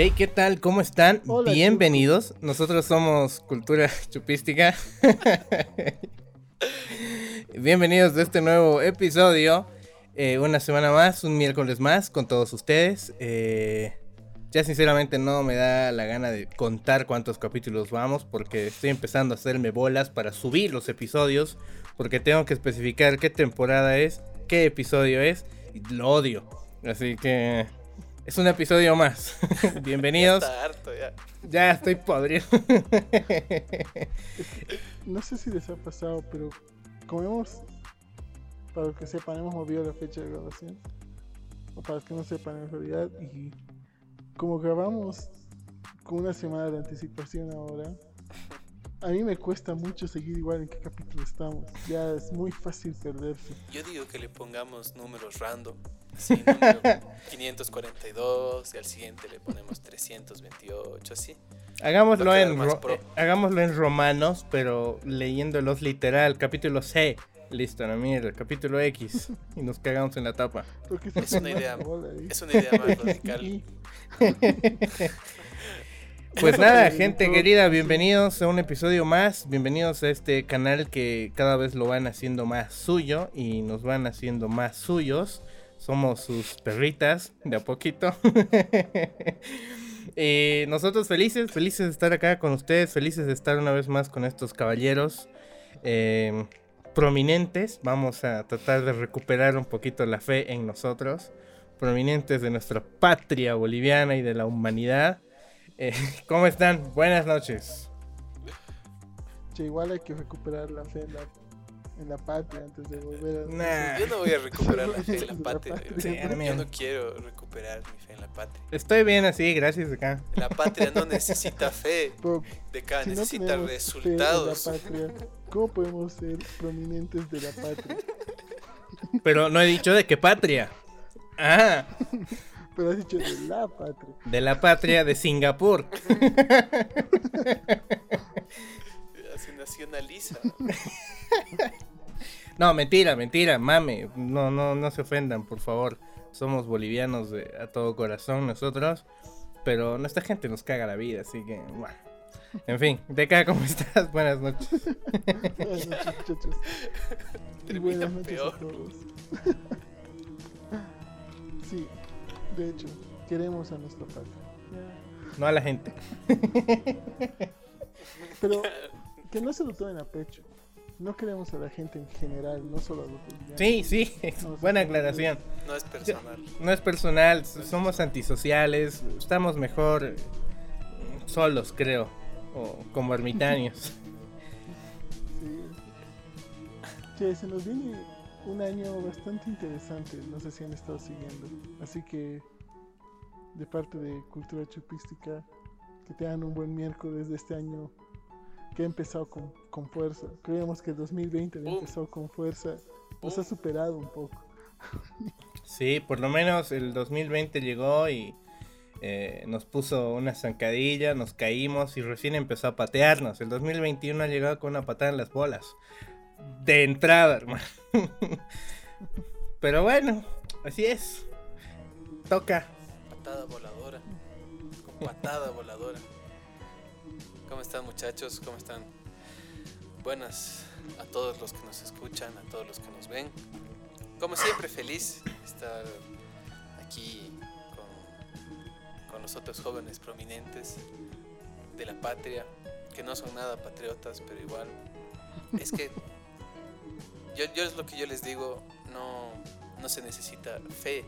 Hey, ¿qué tal? ¿Cómo están? Bienvenidos. Nosotros somos Cultura Chupística. Bienvenidos a este nuevo episodio. Eh, una semana más, un miércoles más con todos ustedes. Eh, ya sinceramente no me da la gana de contar cuántos capítulos vamos porque estoy empezando a hacerme bolas para subir los episodios porque tengo que especificar qué temporada es, qué episodio es y lo odio. Así que es un episodio más. Bienvenidos. Está harto ya. Ya estoy podrido. No sé si les ha pasado, pero como hemos, para los que sepan, hemos movido la fecha de grabación. O para los que no sepan en realidad. Y como grabamos con una semana de anticipación ahora, a mí me cuesta mucho seguir igual en qué capítulo estamos. Ya es muy fácil perderse. Yo digo que le pongamos números random. Así, número 542 y al siguiente le ponemos 328, así. Hagámoslo en, eh, hagámoslo en romanos, pero leyéndolos literal. Capítulo C. Listo, la mierda. Capítulo X. Y nos cagamos en la tapa. Es una idea. Es una idea más radical. Pues nada, gente querida, bienvenidos a un episodio más. Bienvenidos a este canal que cada vez lo van haciendo más suyo y nos van haciendo más suyos. Somos sus perritas de a poquito. Eh, nosotros felices, felices de estar acá con ustedes, felices de estar una vez más con estos caballeros eh, prominentes. Vamos a tratar de recuperar un poquito la fe en nosotros, prominentes de nuestra patria boliviana y de la humanidad. Eh, ¿Cómo están? Buenas noches. Che, igual hay que recuperar la fe en la, en la patria antes de volver a. Nah. Yo no voy a recuperar la fe en la La patria. patria. Sí, Yo no quiero recuperar mi fe en la patria. Estoy bien así, gracias acá. La patria no necesita fe. De acá si no necesita tenemos resultados. fe en la patria, ¿cómo podemos ser prominentes de la patria? Pero no he dicho de qué patria. Ah, Pero has dicho de la patria. de la patria de Singapur. Se nacionaliza. No, mentira, mentira, mame. No, no, no se ofendan, por favor. Somos bolivianos de, a todo corazón nosotros. Pero nuestra gente nos caga la vida, así que, bueno. En fin, Deca, ¿cómo estás? Buenas noches. Buenas noches, muchachos. Buenas noches peor. a todos. sí, de hecho, queremos a nuestra patria. No a la gente. Pero que no se lo tomen a pecho. No queremos a la gente en general, no solo a los bolivianos. Sí, sí, buena aclaración. No es personal. No es personal, somos antisociales, estamos mejor eh, solos, creo, o como ermitaños. Sí. Che, se nos viene un año bastante interesante, no sé si han estado siguiendo. Así que, de parte de Cultura Chupística, que tengan un buen miércoles de este año que ha empezado con, con fuerza. Creíamos que el 2020 había empezado con fuerza, nos ha superado un poco. Sí, por lo menos el 2020 llegó y eh, nos puso una zancadilla, nos caímos y recién empezó a patearnos. El 2021 ha llegado con una patada en las bolas. De entrada, hermano. Pero bueno, así es. Toca. Patada voladora. Con patada voladora. ¿Cómo están muchachos? ¿Cómo están? Buenas a todos los que nos escuchan, a todos los que nos ven. Como siempre, feliz estar aquí con, con los otros jóvenes prominentes de la patria, que no son nada patriotas, pero igual. Es que yo, yo es lo que yo les digo, no, no se necesita fe,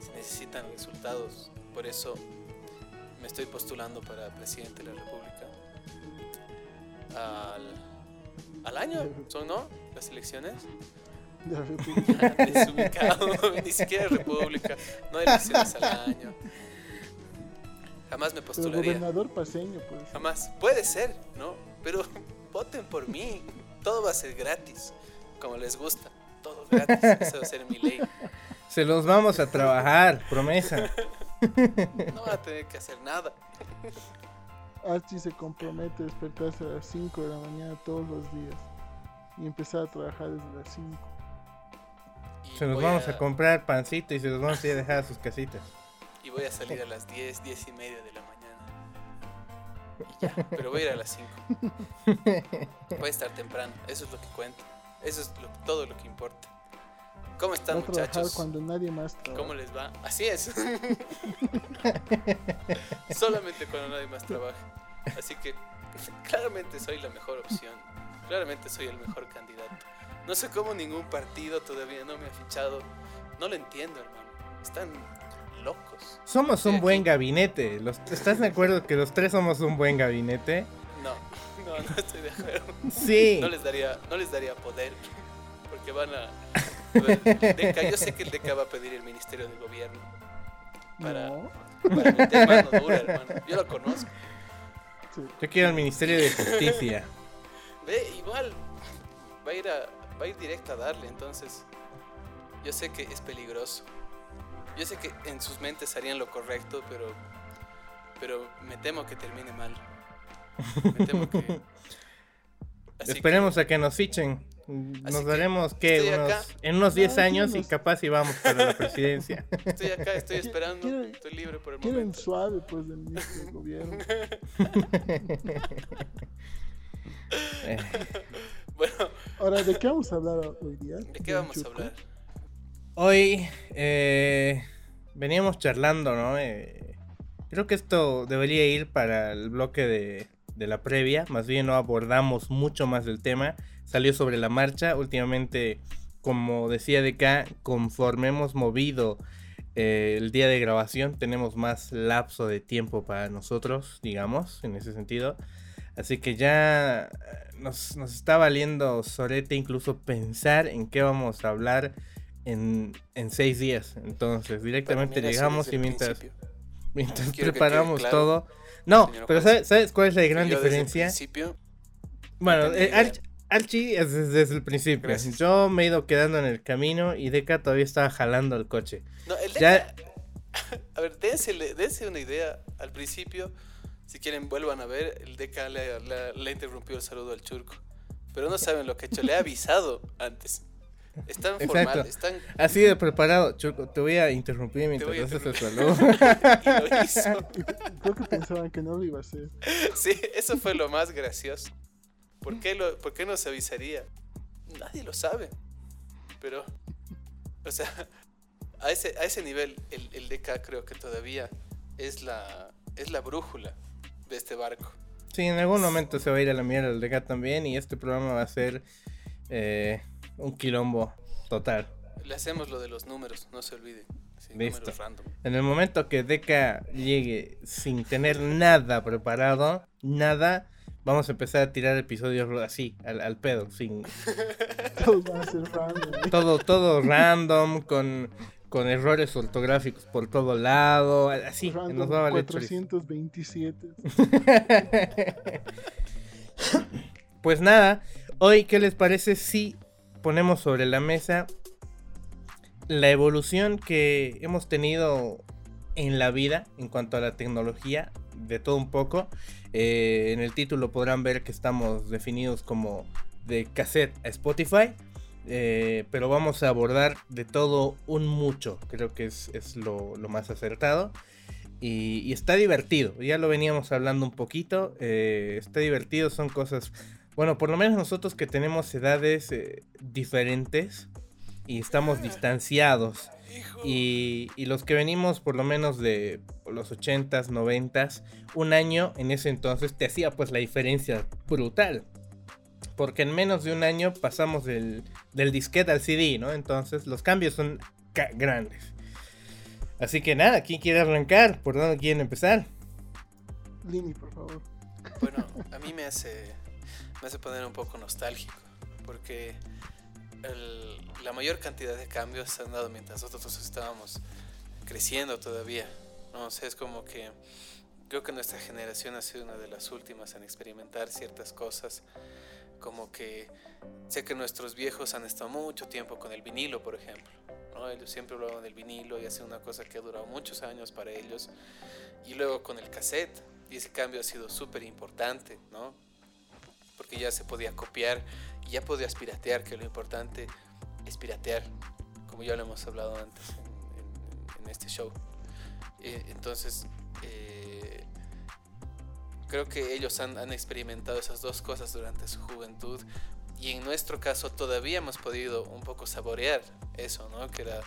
se necesitan resultados. Por eso me estoy postulando para presidente de la República. Al, al año, ¿son no? Las elecciones. De la República. Desubicado, ni siquiera República. No hay elecciones al año. Jamás me Pero postularía. gobernador paseño, pues. Jamás. Puede ser, ¿no? Pero voten por mí. Todo va a ser gratis. Como les gusta. Todo gratis. Esa va a ser mi ley. Se los vamos a trabajar, promesa. No va a tener que hacer nada. Archie se compromete a despertarse a las 5 de la mañana todos los días y empezar a trabajar desde las 5. Y Se los voy vamos a comprar pancito y se los vamos a ir a dejar a sus casitas. y voy a salir a las 10, 10 y media de la mañana. Y ya, pero voy a ir a las 5. Voy a estar temprano, eso es lo que cuenta. Eso es lo- todo lo que importa. ¿Cómo Va están a trabajar muchachos? cuando nadie más trabaja. ¿Cómo les va? Así es. Solamente cuando nadie más trabaja. Así que claramente soy la mejor opción. Claramente soy el mejor candidato. No sé cómo ningún partido todavía no me ha fichado. No lo entiendo, hermano. Están locos. Somos un buen gabinete. Los, ¿Estás de acuerdo que los tres somos un buen gabinete? No, no, no estoy de acuerdo. Sí. No les daría, no les daría poder. Porque van a. Deca, yo sé que el DECA va a pedir el Ministerio de Gobierno. Para, No, para meter mano dura, hermano. Yo lo conozco. sí. Yo quiero el Ministerio de Justicia. Ve, igual va a ir a, va a ir directo a darle, entonces yo sé que es peligroso. Yo sé que en sus mentes harían lo correcto, pero pero me temo que termine mal. Me temo que Así Esperemos a que nos fichen. Nos que daremos que unos, en unos 10 No, años y capaz y vamos para la presidencia. estoy acá, estoy esperando, estoy libre por el Quieren momento. suave, pues, del del gobierno. Bueno, Ahora, ¿de qué vamos a hablar hoy día? ¿de qué vamos a hablar? Hoy eh, veníamos charlando, ¿no? Eh, creo que esto debería ir para el bloque de, de la previa. Más bien no abordamos mucho más del tema. Salió sobre la marcha. Últimamente, como decía de acá, conforme hemos movido eh, el día de grabación, tenemos más lapso de tiempo para nosotros, digamos, en ese sentido. Así que ya eh, nos, nos está valiendo sorete incluso pensar en qué vamos a hablar en, en seis días. Entonces, directamente llegamos y mientras, mientras Quiero preparamos claro, todo. No, pero ¿sabes, sabes cuál es la gran Yo desde el diferencia? principio, Bueno, eh. Arch- Archie es desde, desde el principio. Gracias. Yo me he ido quedando en el camino y Deca todavía estaba jalando el coche. No, el Ya- Deca- A ver, dense, dense una idea al principio. Si quieren, vuelvan a ver. El Deca le, le- le interrumpió el saludo al churco. Pero no saben lo que ha hecho. Le ha avisado antes. Es tan Exacto. formal, es tan. Así de preparado, Chuco, te voy a interrumpir mientras haces el saludo. Y lo hizo. Creo que pensaban que no lo iba a hacer. Sí, eso fue lo más gracioso. ¿Por qué, lo, ¿Por qué nos avisaría? Nadie lo sabe. Pero, o sea, a ese, a ese nivel, el, el DK creo que todavía es la, es la brújula de este barco. Sí, en algún momento se va a ir a la mierda el Deca también y este programa va a ser eh, un quilombo total. Le hacemos lo de los números, no se olvide. Sí, Listo. números random. En el momento que Deca llegue sin tener nada preparado, nada, vamos a empezar a tirar episodios así, al, al pedo, sin todo, todo random, con, con errores ortográficos por todo lado, así, Random nos va a valer chorizo. 427. Pues nada, hoy, ¿qué les parece si ponemos sobre la mesa la evolución que hemos tenido en la vida en cuanto a la tecnología? De todo un poco. Eh, en el título podrán ver que estamos definidos como de cassette a Spotify. eh, pero vamos a abordar de todo un mucho. Creo que es, es lo, más acertado. Y, está divertido. Ya lo veníamos hablando un poquito. eh, está divertido. Son cosas. Bueno, por lo menos nosotros que tenemos edades diferentes y estamos distanciados. Y, y los que venimos por lo menos de los 80s, 90s, un año en ese entonces te hacía pues la diferencia brutal. Porque en menos de un año pasamos del, del disquete al CD, ¿no? Entonces los cambios son ca- grandes. Así que nada, ¿quién quiere arrancar? ¿Por dónde quieren empezar? Lini, por favor. Bueno, a mí me hace, me hace poner un poco nostálgico, porque la mayor cantidad de cambios se han dado mientras nosotros estábamos creciendo todavía. No sé, es como que creo que nuestra generación ha sido una de las últimas en experimentar ciertas cosas, como que sé que nuestros viejos han estado mucho tiempo con el vinilo, por ejemplo. ¿no? Ellos siempre hablaban del vinilo y ha sido una cosa que ha durado muchos años para ellos. Y luego con el cassette, y ese cambio ha sido súper importante, ¿no? Porque ya se podía copiar y ya podías piratear, que lo importante es piratear, como ya lo hemos hablado antes en, este show. Eh, entonces, eh, creo que ellos han, han experimentado esas dos cosas durante su juventud y en nuestro caso todavía hemos podido un poco saborear eso, ¿no? Que era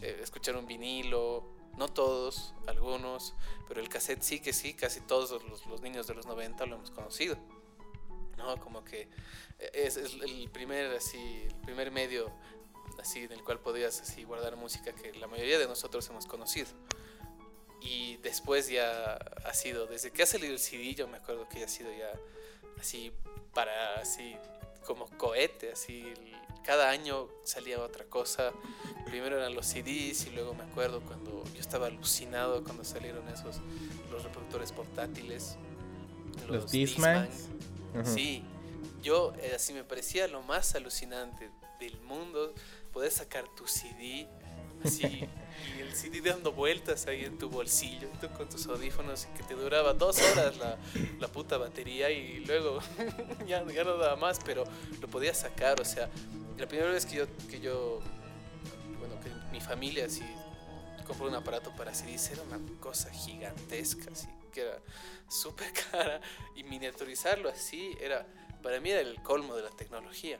eh, escuchar un vinilo, no todos, algunos, pero el cassette sí que sí, casi todos los, los niños de los 90 lo hemos conocido. ¿no? Como que es, es, el primer así, el primer medio así en el cual podías así guardar música que la mayoría de nosotros hemos conocido. Y después ya ha sido, desde que ha salido el CD, yo me acuerdo que ya ha sido ya así para así como cohete, así cada año salía otra cosa. Primero eran los CDs y luego me acuerdo cuando yo estaba alucinado cuando salieron esos los reproductores portátiles, los, los Discman. Sí, yo eh, así me parecía lo más alucinante del mundo poder sacar tu CD así y el CD dando vueltas ahí en tu bolsillo tú con tus audífonos que te duraba dos horas la, la puta batería y luego ya, ya, no daba más pero lo podías sacar o sea la primera vez que yo que yo bueno que mi familia así compró un aparato para CDs era una cosa gigantesca así que era súper cara y miniaturizarlo así era para mí era el colmo de la tecnología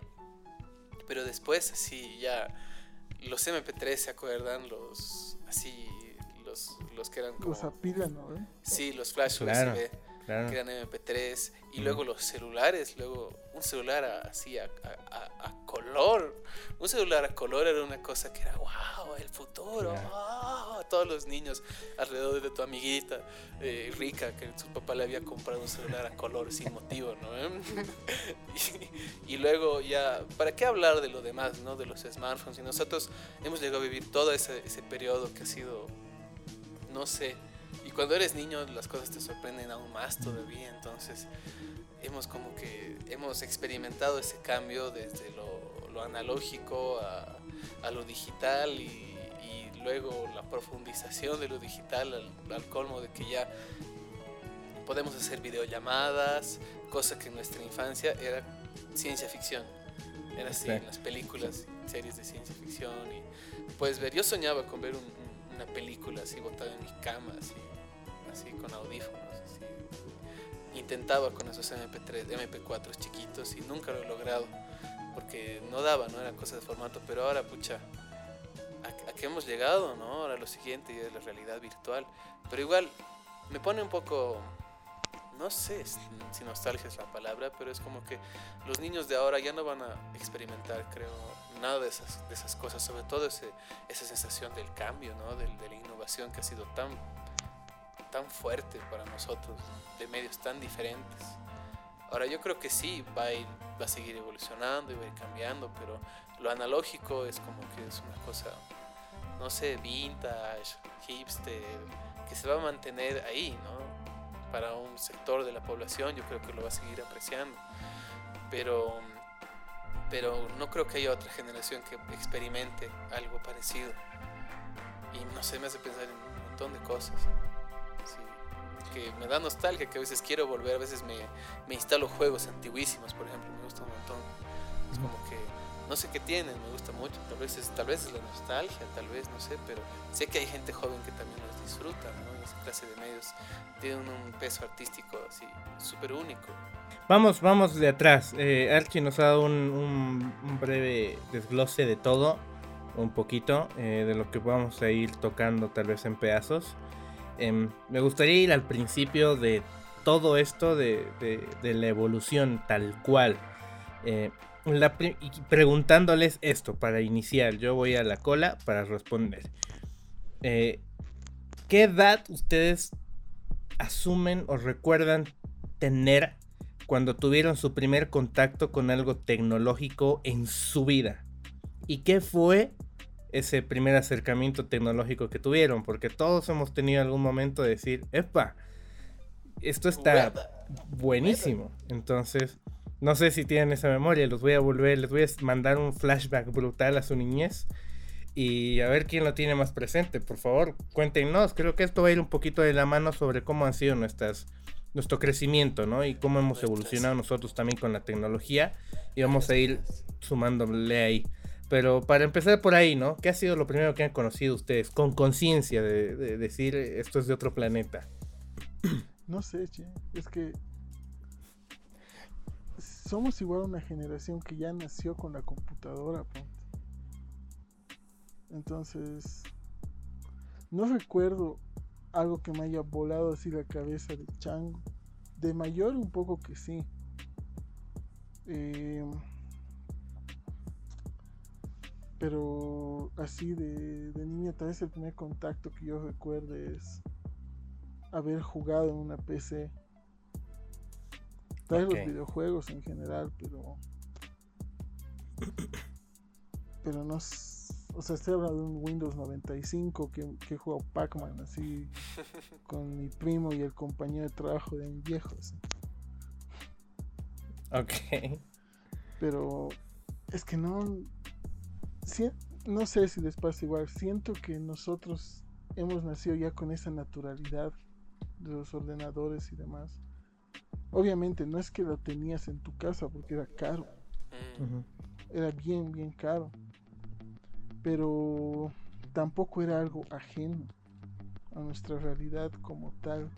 pero después así ya los MP3 se acuerdan los así los, los que eran como los apilan, ¿no? ¿Eh? sí los flash Claro, USB claro. que eran MP3 y Mm. luego los celulares luego un celular a- así a, a- a- a color un celular a color era una cosa que era wow el futuro Claro. wow", todos los niños alrededor de tu amiguita eh, rica que su papá le había comprado un celular a color sin motivo no y, y luego ya para qué hablar de lo demás no de los smartphones y nosotros hemos llegado a vivir todo ese, ese periodo que ha sido no sé y cuando eres niño las cosas te sorprenden aún más todavía entonces hemos como que hemos experimentado ese cambio desde lo, lo analógico a, a lo digital y, y luego la profundización de lo digital al, al colmo de que ya podemos hacer videollamadas, cosa que en nuestra infancia era ciencia ficción. Era así, Sí. en las películas, series de ciencia ficción. Y puedes ver, yo soñaba con ver un- una película así botada en mi cama, así, con audífonos. Así. Intentaba con esos MP3, MP4 chiquitos y nunca lo he logrado. Porque no daba, no era cosa de formato, pero ahora, pucha, a, a qué hemos llegado, ¿no? Ahora lo siguiente ya es la realidad virtual. Pero igual, me pone un poco, no sé si nostalgia es la palabra, pero es como que los niños de ahora ya no van a experimentar, creo, nada de esas, de esas cosas, sobre todo ese, esa sensación del cambio, ¿no? De la innovación que ha sido tan, tan fuerte para nosotros, de medios tan diferentes. Ahora yo creo que sí, va a, ir, va a seguir evolucionando y va a ir cambiando, pero lo analógico es como que es una cosa, no sé, vintage, hipster, que se va a mantener ahí, ¿no? Para un sector de la población yo creo que lo va a seguir apreciando. Pero, pero no creo que haya otra generación que experimente algo parecido. Y no sé, me hace pensar en un montón de cosas. Sí, que me da nostalgia, que a veces quiero volver, a veces me, me instalo juegos antiguísimos, por ejemplo, me gusta un montón. Es como que no sé qué tienen, me gusta mucho. Tal vez es, tal vez es la nostalgia, tal vez, no sé, pero sé que hay gente joven que también los disfruta, ¿no? Esa clase de medios tienen un peso artístico así súper único. Vamos, vamos de atrás. Eh, Archie nos ha dado un, breve desglose de todo, un poquito, eh, de lo que vamos a ir tocando tal vez en pedazos. Em, me gustaría ir al principio de todo esto, de, de- de la evolución tal cual. La preguntándoles esto para iniciar, yo voy a la cola para responder. Eh, ¿Qué edad ustedes asumen o recuerdan tener cuando tuvieron su primer contacto con algo tecnológico en su vida. ¿Y qué fue ese primer acercamiento tecnológico que tuvieron? Porque todos hemos tenido algún momento de decir, epa, esto está buenísimo. Entonces, no sé si tienen esa memoria, los voy a volver, les voy a mandar un flashback brutal a su niñez. Y a ver quién lo tiene más presente, por favor, cuéntenos. Creo que esto va a ir un poquito de la mano sobre cómo han sido nuestras, nuestro crecimiento, ¿no? Y cómo hemos evolucionado nosotros también con la tecnología. Y vamos a ir sumándole ahí. Pero para empezar por ahí, ¿no? ¿Qué ha sido lo primero que han conocido ustedes con conciencia de, de decir esto es de otro planeta? No sé, che. Es que somos igual una generación que ya nació con la computadora, ponte. Entonces, no recuerdo algo que me haya volado así la cabeza de chango. De mayor un poco que sí. Eh, pero así de, de niño, tal vez el primer contacto que yo recuerde es haber jugado en una PC. Tal vez Ok. los videojuegos en general, pero. Pero no. O sea, estoy hablando de un Windows 95 que, que he jugado Pac-Man así con mi primo y el compañero de trabajo de mi viejo. así. Ok. Pero es que no. si- no sé si les pasa igual. Siento que nosotros hemos nacido ya con esa naturalidad de los ordenadores y demás. Obviamente no es que lo tenías en tu casa porque era caro. Ujú. Era bien, bien caro. Pero tampoco era algo ajeno a nuestra realidad como tal.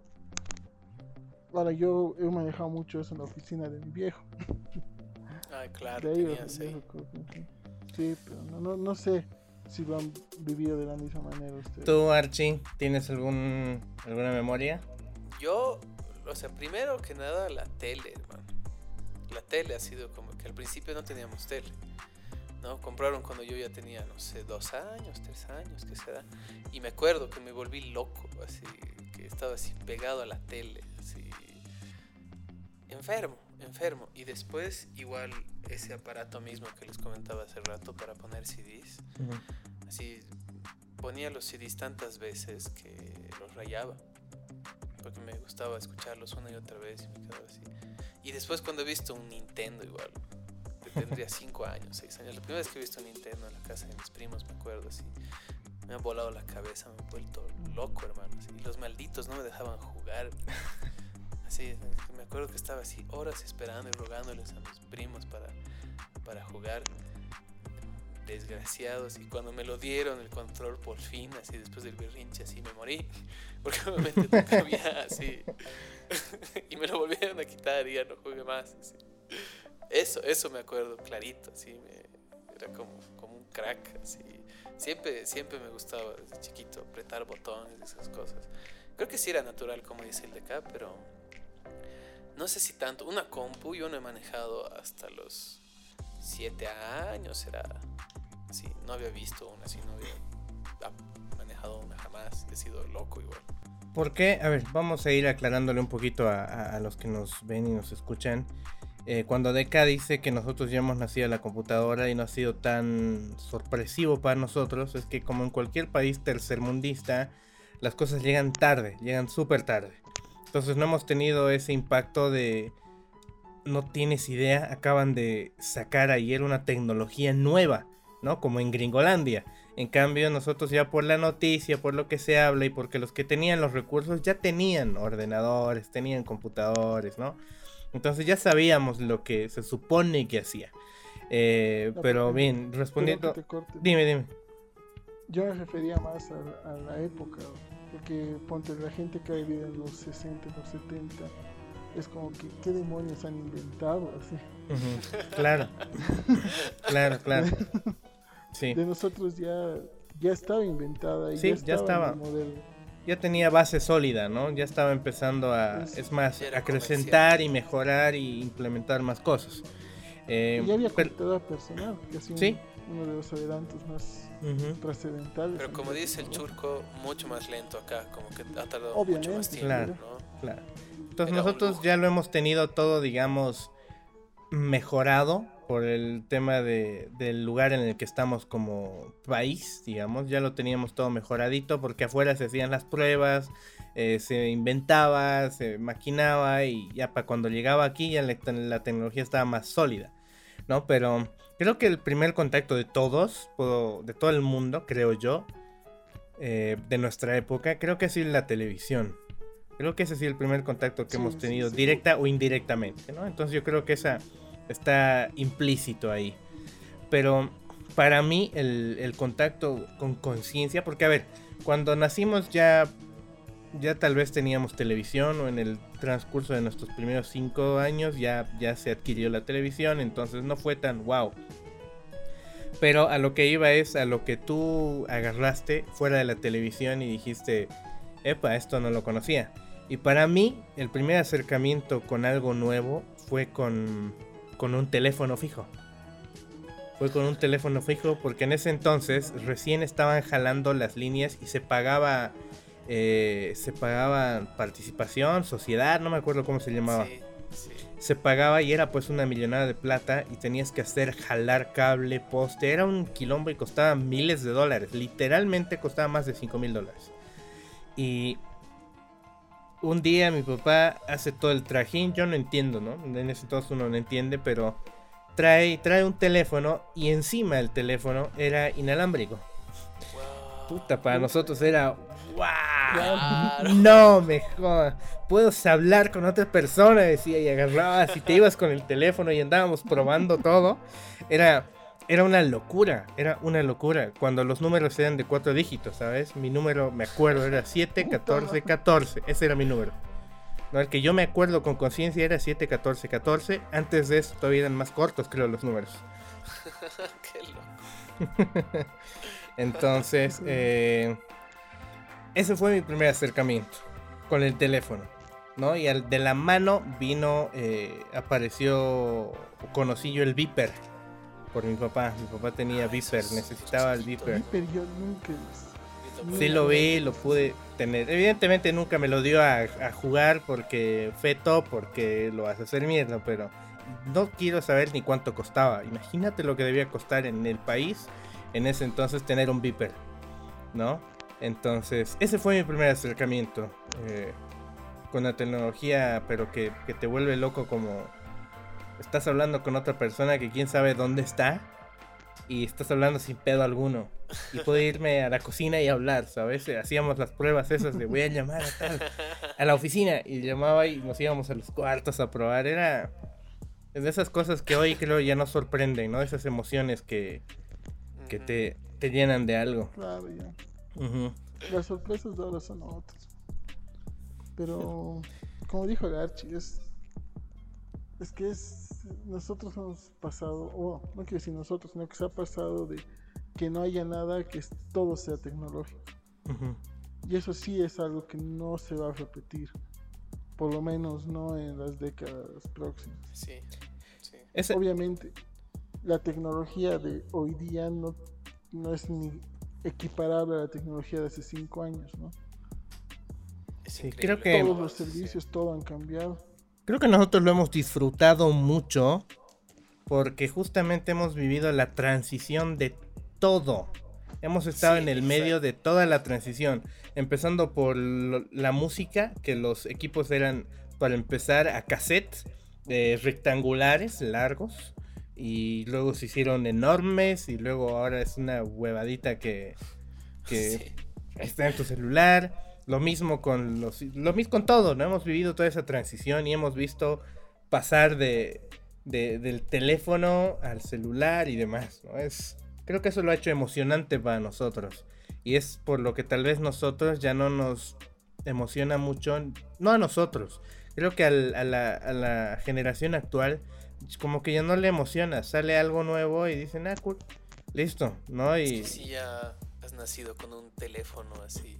Ahora yo he manejado mucho eso en la oficina de mi viejo. Ay, claro, De ahí. Sí, pero no, no, no sé si lo han vivido de la misma manera ustedes. ¿Tú, Archie, tienes algún, alguna memoria? Yo, o sea, primero que nada la tele, hermano. La tele ha sido como que al principio no teníamos tele. ¿no? Compraron cuando yo ya tenía, no sé, dos años, tres años, qué será. Y me acuerdo que me volví loco, así, que estaba así pegado a la tele, así. Enfermo, enfermo. Y después, igual, ese aparato mismo que les comentaba hace rato para poner CDs. Así ponía los CDs tantas veces que los rayaba. Porque me gustaba escucharlos una y otra vez y me quedaba así. Y después cuando he visto un Nintendo igual, tendría 5 años, 6 años, la primera vez que he visto un Nintendo en la casa de mis primos, me acuerdo así, me ha volado la cabeza, me he vuelto loco, hermano. Y los malditos no me dejaban jugar. Así, me acuerdo que estaba así horas esperando y rogándoles a mis primos para, para jugar desgraciados. Y cuando me lo dieron el control por fin así después del berrinche así me morí. Porque obviamente nunca había así. Y me lo volvieron a quitar y ya no jugué más eso eso me acuerdo clarito así me- era como como un crack así. Siempre siempre me gustaba desde chiquito apretar botones y esas cosas. Creo que sí era natural como dice el de acá pero no sé si tanto. Una compu yo no he manejado hasta los siete años será No había visto así, no había manejado jamás. He sido loco. ¿Por qué? A ver, vamos a ir aclarándole un poquito a, a- los que nos ven y nos escuchan. Eh, cuando Deca dice que nosotros ya hemos nacido la computadora y no ha sido tan sorpresivo para nosotros, es que como en cualquier país tercermundista, las cosas llegan tarde, llegan súper tarde. Entonces no hemos tenido ese impacto de... No tienes idea, acaban de sacar ayer una tecnología nueva, ¿no? Como en Gringolandia. En cambio, nosotros ya por la noticia, por lo que se habla y porque los que tenían los recursos ya tenían ordenadores, tenían computadores, ¿no? Entonces ya sabíamos lo que se supone que hacía. Eh, No, pero bien, respondiendo... Dime, dime. Yo me refería más a, a la época, porque ponte la gente que ha vivido en los 60, los 70, es como que, ¿qué demonios han inventado? Así. Claro. claro, claro. Sí. De nosotros ya, ya estaba inventada y Sí, ya ya estaba, en estaba. el modelo. Ya tenía base sólida, ¿no? Ya estaba empezando a, Es- es más, acrecentar y mejorar y implementar más cosas. Eh, ya había pero- computadora personal, que ha sido Sí. uno de los adelantos más Ujú. trascendentales. Pero como dice el churco, mucho más lento acá. Como que ha tardado Obviamente, mucho más tiempo, Claro. ¿no? Claro. Entonces Era un nosotros ya lo hemos tenido todo, digamos, mejorado por el tema de, del lugar en el que estamos como país, digamos. Ya lo teníamos todo mejoradito porque afuera se hacían las pruebas, eh, se inventaba, se maquinaba y ya para cuando llegaba aquí ya la, te- la tecnología estaba más sólida, ¿no? Pero creo que el primer contacto de todos, de todo el mundo, creo yo, eh, de nuestra época, creo que ha sido la televisión. Creo que ese ha sido el primer contacto que Sí, hemos sí, tenido, sí. directa o indirectamente, ¿no? Entonces yo creo que esa está implícito ahí. Pero para mí el, el contacto con conciencia, porque a ver, cuando nacimos ya, ya tal vez teníamos televisión o en el transcurso de nuestros primeros cinco años ya, ya se adquirió la televisión, entonces no fue tan wow. Pero a lo que iba es a lo que tú agarraste fuera de la televisión y dijiste, epa, esto no lo conocía. Y para mí, el primer acercamiento con algo nuevo fue con, con un teléfono fijo. Fue con un teléfono fijo porque en ese entonces recién estaban jalando las líneas y se pagaba eh, se pagaba participación, sociedad, no me acuerdo cómo se llamaba. Sí, sí. Se pagaba y era pues una millonada de plata y tenías que hacer jalar cable, poste. Era un quilombo y costaba miles de dólares. Literalmente costaba más de 5 mil dólares. Y un día mi papá hace todo el trajín. Yo no entiendo, ¿no? En ese entonces uno no entiende, pero trae, trae un teléfono y encima del teléfono era inalámbrico. Wow. Puta, para nosotros era ¡Wow! No me jodas. Puedo hablar con otra persona, decía, y agarrabas y te ibas con el teléfono y andábamos probando todo. Era, era una locura, era una locura. Cuando los números eran de cuatro dígitos, ¿sabes? Mi número, me acuerdo, era 7, 14, 14. Ese era mi número. No, el que yo me acuerdo con conciencia era 7, 14, 14. Antes de eso todavía eran más cortos, creo, los números. Qué loco. Entonces, eh, ese fue mi primer acercamiento con el teléfono, ¿no? Y al, de la mano vino, eh, apareció, conocí yo el Viper por mi papá. Mi papá tenía Viper, necesitaba el. Viper. Yo nunca. Sí lo vi, lo pude tener. Evidentemente nunca me lo dio a, a jugar porque feto, porque lo vas a hacer mierda, pero no quiero saber ni cuánto costaba. Imagínate lo que debía costar en el país en ese entonces tener un Viper, ¿no? Entonces, ese fue mi primer acercamiento eh, con la tecnología, pero que, que te vuelve loco como estás hablando con otra persona que quién sabe dónde está y estás hablando sin pedo alguno. Y puedo irme a la cocina y hablar, ¿sabes? Hacíamos las pruebas esas de voy a llamar a tal, a la oficina y llamaba y nos íbamos a los cuartos a probar. Era de esas cosas que hoy creo ya nos sorprenden, ¿no? Esas emociones que, que te, te llenan de algo. Claro, ya. Las sorpresas de ahora son otras. Pero, como dijo el Archie, es, es que es. Nosotros hemos pasado, o no quiero decir nosotros, sino que se ha pasado de que no haya nada, que todo sea tecnológico. Y eso sí es algo que no se va a repetir. Por lo menos no en las décadas próximas. Sí, sí. Ese- Obviamente, la tecnología de hoy día no, no es ni equiparable a la tecnología de hace cinco años, ¿no? Sí, creo que- Todos los sí. servicios, todo han cambiado. Creo que nosotros lo hemos disfrutado mucho porque justamente hemos vivido la transición de todo. Hemos estado Sí, en el medio de toda la transición, empezando por lo- la música, que los equipos eran para empezar a cassette eh, rectangulares, largos, y luego se hicieron enormes y luego ahora es una huevadita que, que Sí. está en tu celular. Lo mismo con los lo mismo con todo, ¿no? Hemos vivido toda esa transición y hemos visto pasar de, de- del teléfono al celular y demás, ¿no? Es creo que eso lo ha hecho emocionante para nosotros y es por lo que tal vez nosotros ya no nos emociona mucho, no a nosotros, creo que a, la, a la generación actual como que ya no le emociona, sale algo nuevo y dicen, ah, cool, listo, ¿no? Es Y que si ya has nacido con un teléfono así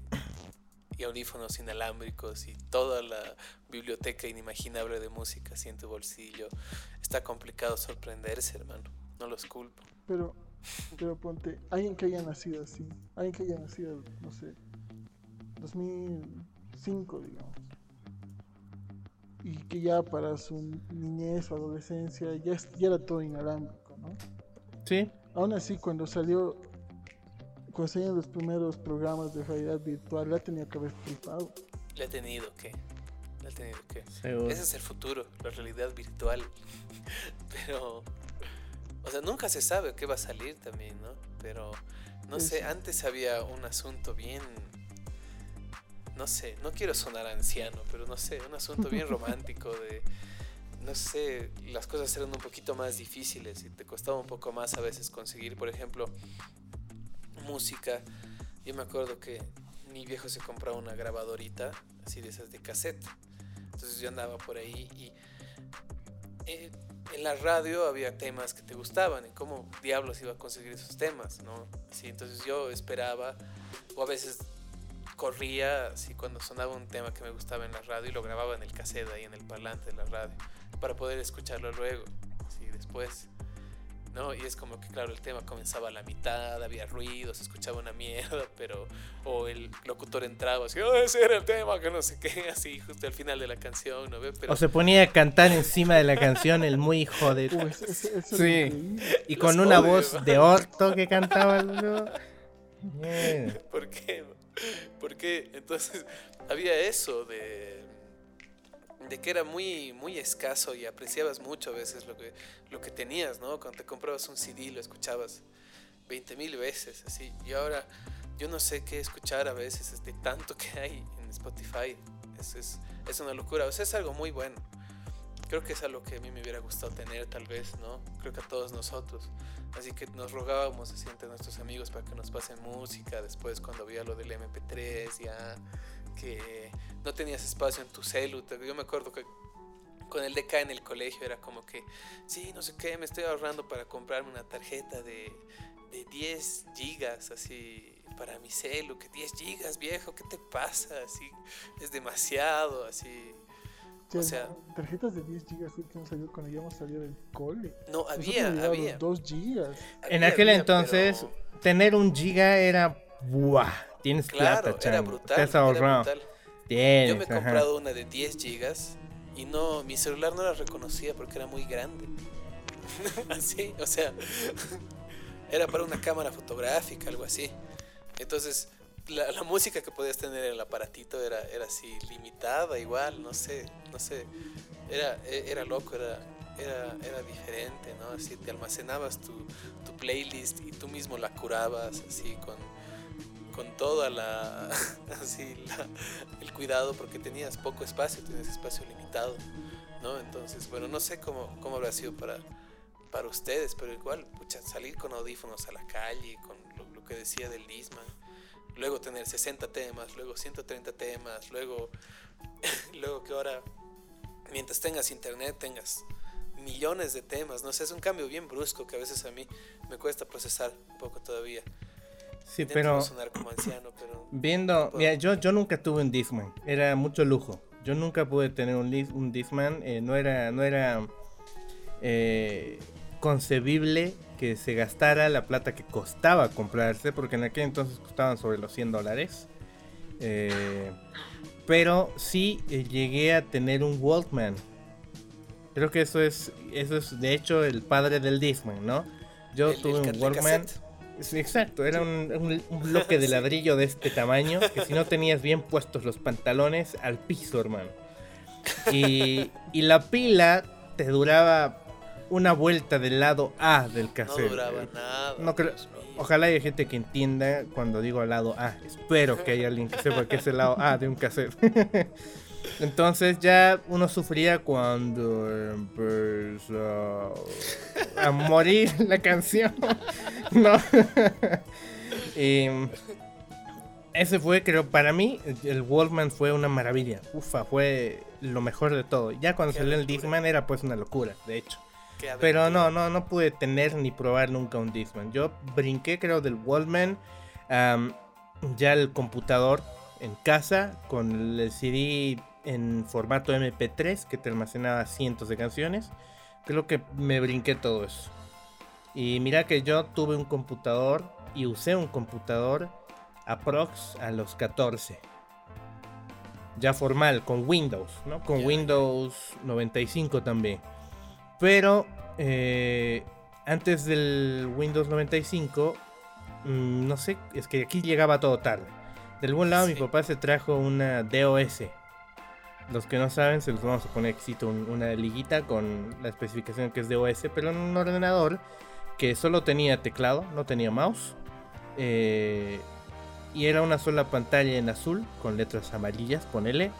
y audífonos inalámbricos y toda la biblioteca inimaginable de música así en tu bolsillo, está complicado sorprenderse, hermano. No los culpo. Pero, pero ponte, alguien que haya nacido así, alguien que haya nacido, no sé, 2005, digamos, y que ya para su niñez o adolescencia ya, ya era todo inalámbrico, ¿no? sí, Aún así, cuando salió, cuando salieron los primeros programas de realidad virtual, ya tenía que haber flipado. Le ha tenido que. Le ha tenido que. seguro. Ese es el futuro, la realidad virtual. Pero. O sea, nunca se sabe qué va a salir también, ¿no? Pero. No sé, antes había un asunto bien. No sé, no quiero sonar anciano, pero no sé, un asunto bien romántico de. no sé, las cosas eran un poquito más difíciles y te costaba un poco más a veces conseguir, por ejemplo, música. Yo me acuerdo que mi viejo se compraba una grabadorita, así de esas de cassette. Entonces yo andaba por ahí y eh, en la radio había temas que te gustaban y cómo diablos iba a conseguir esos temas, ¿no? Sí, entonces yo esperaba o a veces corría así cuando sonaba un tema que me gustaba en la radio y lo grababa en el cassette ahí en el parlante de la radio para poder escucharlo luego, así después. ¿No? Y es como que, claro, el tema comenzaba a la mitad, había ruido, se escuchaba una mierda, pero. O el locutor entraba así, oh, ese era el tema, que no sé qué, así, justo al final de la canción, ¿no Pero, o se ponía a cantar encima de la canción, el muy hijo de. sí. Y con una voz de orto que cantaba. ¿no? ¿Por qué? ¿Por qué? Entonces, había eso de de que era muy, muy escaso y apreciabas mucho a veces lo que, lo que tenías, ¿no? Cuando te comprabas un CD lo escuchabas 20 mil veces, así. Y ahora yo no sé qué escuchar a veces, este, tanto que hay en Spotify. Es, es, es una locura, o sea, es algo muy bueno. Creo que es algo que a mí me hubiera gustado tener, tal vez, ¿no? Creo que a todos nosotros. Así que nos rogábamos así entre nuestros amigos para que nos pasen música. Después, cuando había lo del MP3, ya que no tenías espacio en tu celu. Yo me acuerdo que con el DK en el colegio era como que, sí, no sé qué, me estoy ahorrando para comprarme una tarjeta de, de 10 gigas, así, para mi celu, que 10 gigas, viejo, ¿qué te pasa? Así, es demasiado, así. o sea, tarjetas de 10 gigas que hemos salido cuando ya hemos salido del cole. No, había, había. 2 gigas. en aquel entonces, tener un giga era, ¡buah! Tienes claro, plata, era brutal. Te has ahorrado. Yo me he comprado una de 10 gigas y no, mi celular no la reconocía porque era muy grande. así, o sea, era para una cámara fotográfica, algo así. Entonces, la, música que podías tener en el aparatito era, era así limitada, igual, no sé, no sé. Era, e, era loco, era, era, era diferente, ¿no? Así te almacenabas tu, tu playlist y tú mismo la curabas, así con con toda la, así, el cuidado porque tenías poco espacio, tenías espacio limitado, ¿no? Entonces, bueno, no sé cómo, cómo habrá sido para, ustedes, pero igual, pucha, salir con audífonos a la calle, con lo, que decía del Disman, luego tener 60 temas, luego 130 temas, luego, luego que ahora, mientras tengas internet, tengas millones de temas, no sé, es un cambio bien brusco que a veces a mí me cuesta procesar un poco todavía. Sí, pero, viendo, mira, yo, yo nunca tuve un Discman, era mucho lujo. Yo nunca pude tener un, un Discman, eh, no era, no era eh, concebible que se gastara la plata que costaba comprarse, porque en aquel entonces costaban sobre los 100 dólares. Eh, pero sí llegué a tener un Walkman. Creo que eso es, eso es de hecho el padre del Discman, ¿no? Yo tuve un Walkman. Exacto, era un, bloque de ladrillo de este tamaño que si no tenías bien puestos los pantalones al piso, hermano. Y, y la pila te duraba una vuelta del lado A del cassette. No duraba nada. ojalá haya gente que entienda cuando digo lado A. Espero que haya alguien que sepa que es el lado A de un cassette. Entonces ya uno sufría cuando empezó a morir la canción. no. y ese fue, creo, para mí, el Walkman fue una maravilla. Ufa, fue lo mejor de todo. Ya cuando salió el Discman era pues una locura, de hecho. Pero no, no, no pude tener ni probar nunca un Discman. Yo brinqué, creo, del Walkman. ya el computador en casa con el CD en formato MP3 que te almacenaba cientos de canciones. Creo que me brinqué todo eso. Y mira que yo tuve un computador y usé un computador aprox a los 14. Ya formal, con Windows, ¿no? Con Windows 95 también. Pero eh, antes del Windows 95, mm, no sé, es que aquí llegaba todo tarde. Del buen lado mi papá se trajo una DOS los que no saben, se los vamos a poner exito una liguita con la especificación que es de OS, pero en un ordenador que solo tenía teclado, no tenía mouse. Eh, y era una sola pantalla en azul con letras amarillas, ponele.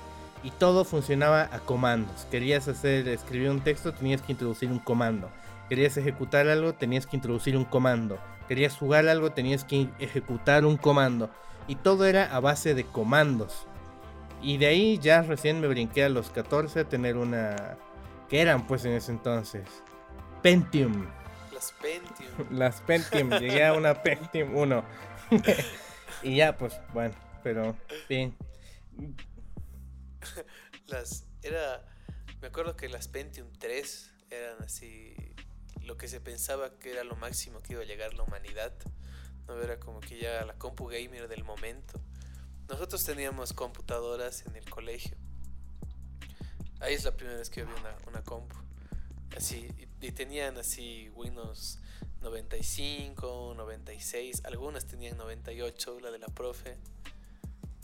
y todo funcionaba a comandos. Querías hacer, escribir un texto, tenías que introducir un comando. Querías ejecutar algo, tenías que introducir un comando. Querías jugar algo, tenías que ejecutar un comando. Y todo era a base de comandos. Y de ahí ya recién me brinqué a los 14 a tener una... que eran pues en ese entonces? Pentium. Las Pentium. Las Pentium. Llegué a una Pentium 1. y ya pues bueno, pero bien. Las... Era... Me acuerdo que las Pentium 3 eran así lo que se pensaba que era lo máximo que iba a llegar la humanidad. No era como que ya la compu gamer del momento. Nosotros teníamos computadoras en el colegio. Ahí es la primera vez que vi una, una compu. Así, y, y tenían así Windows 95, 96, algunas tenían 98, la de la profe.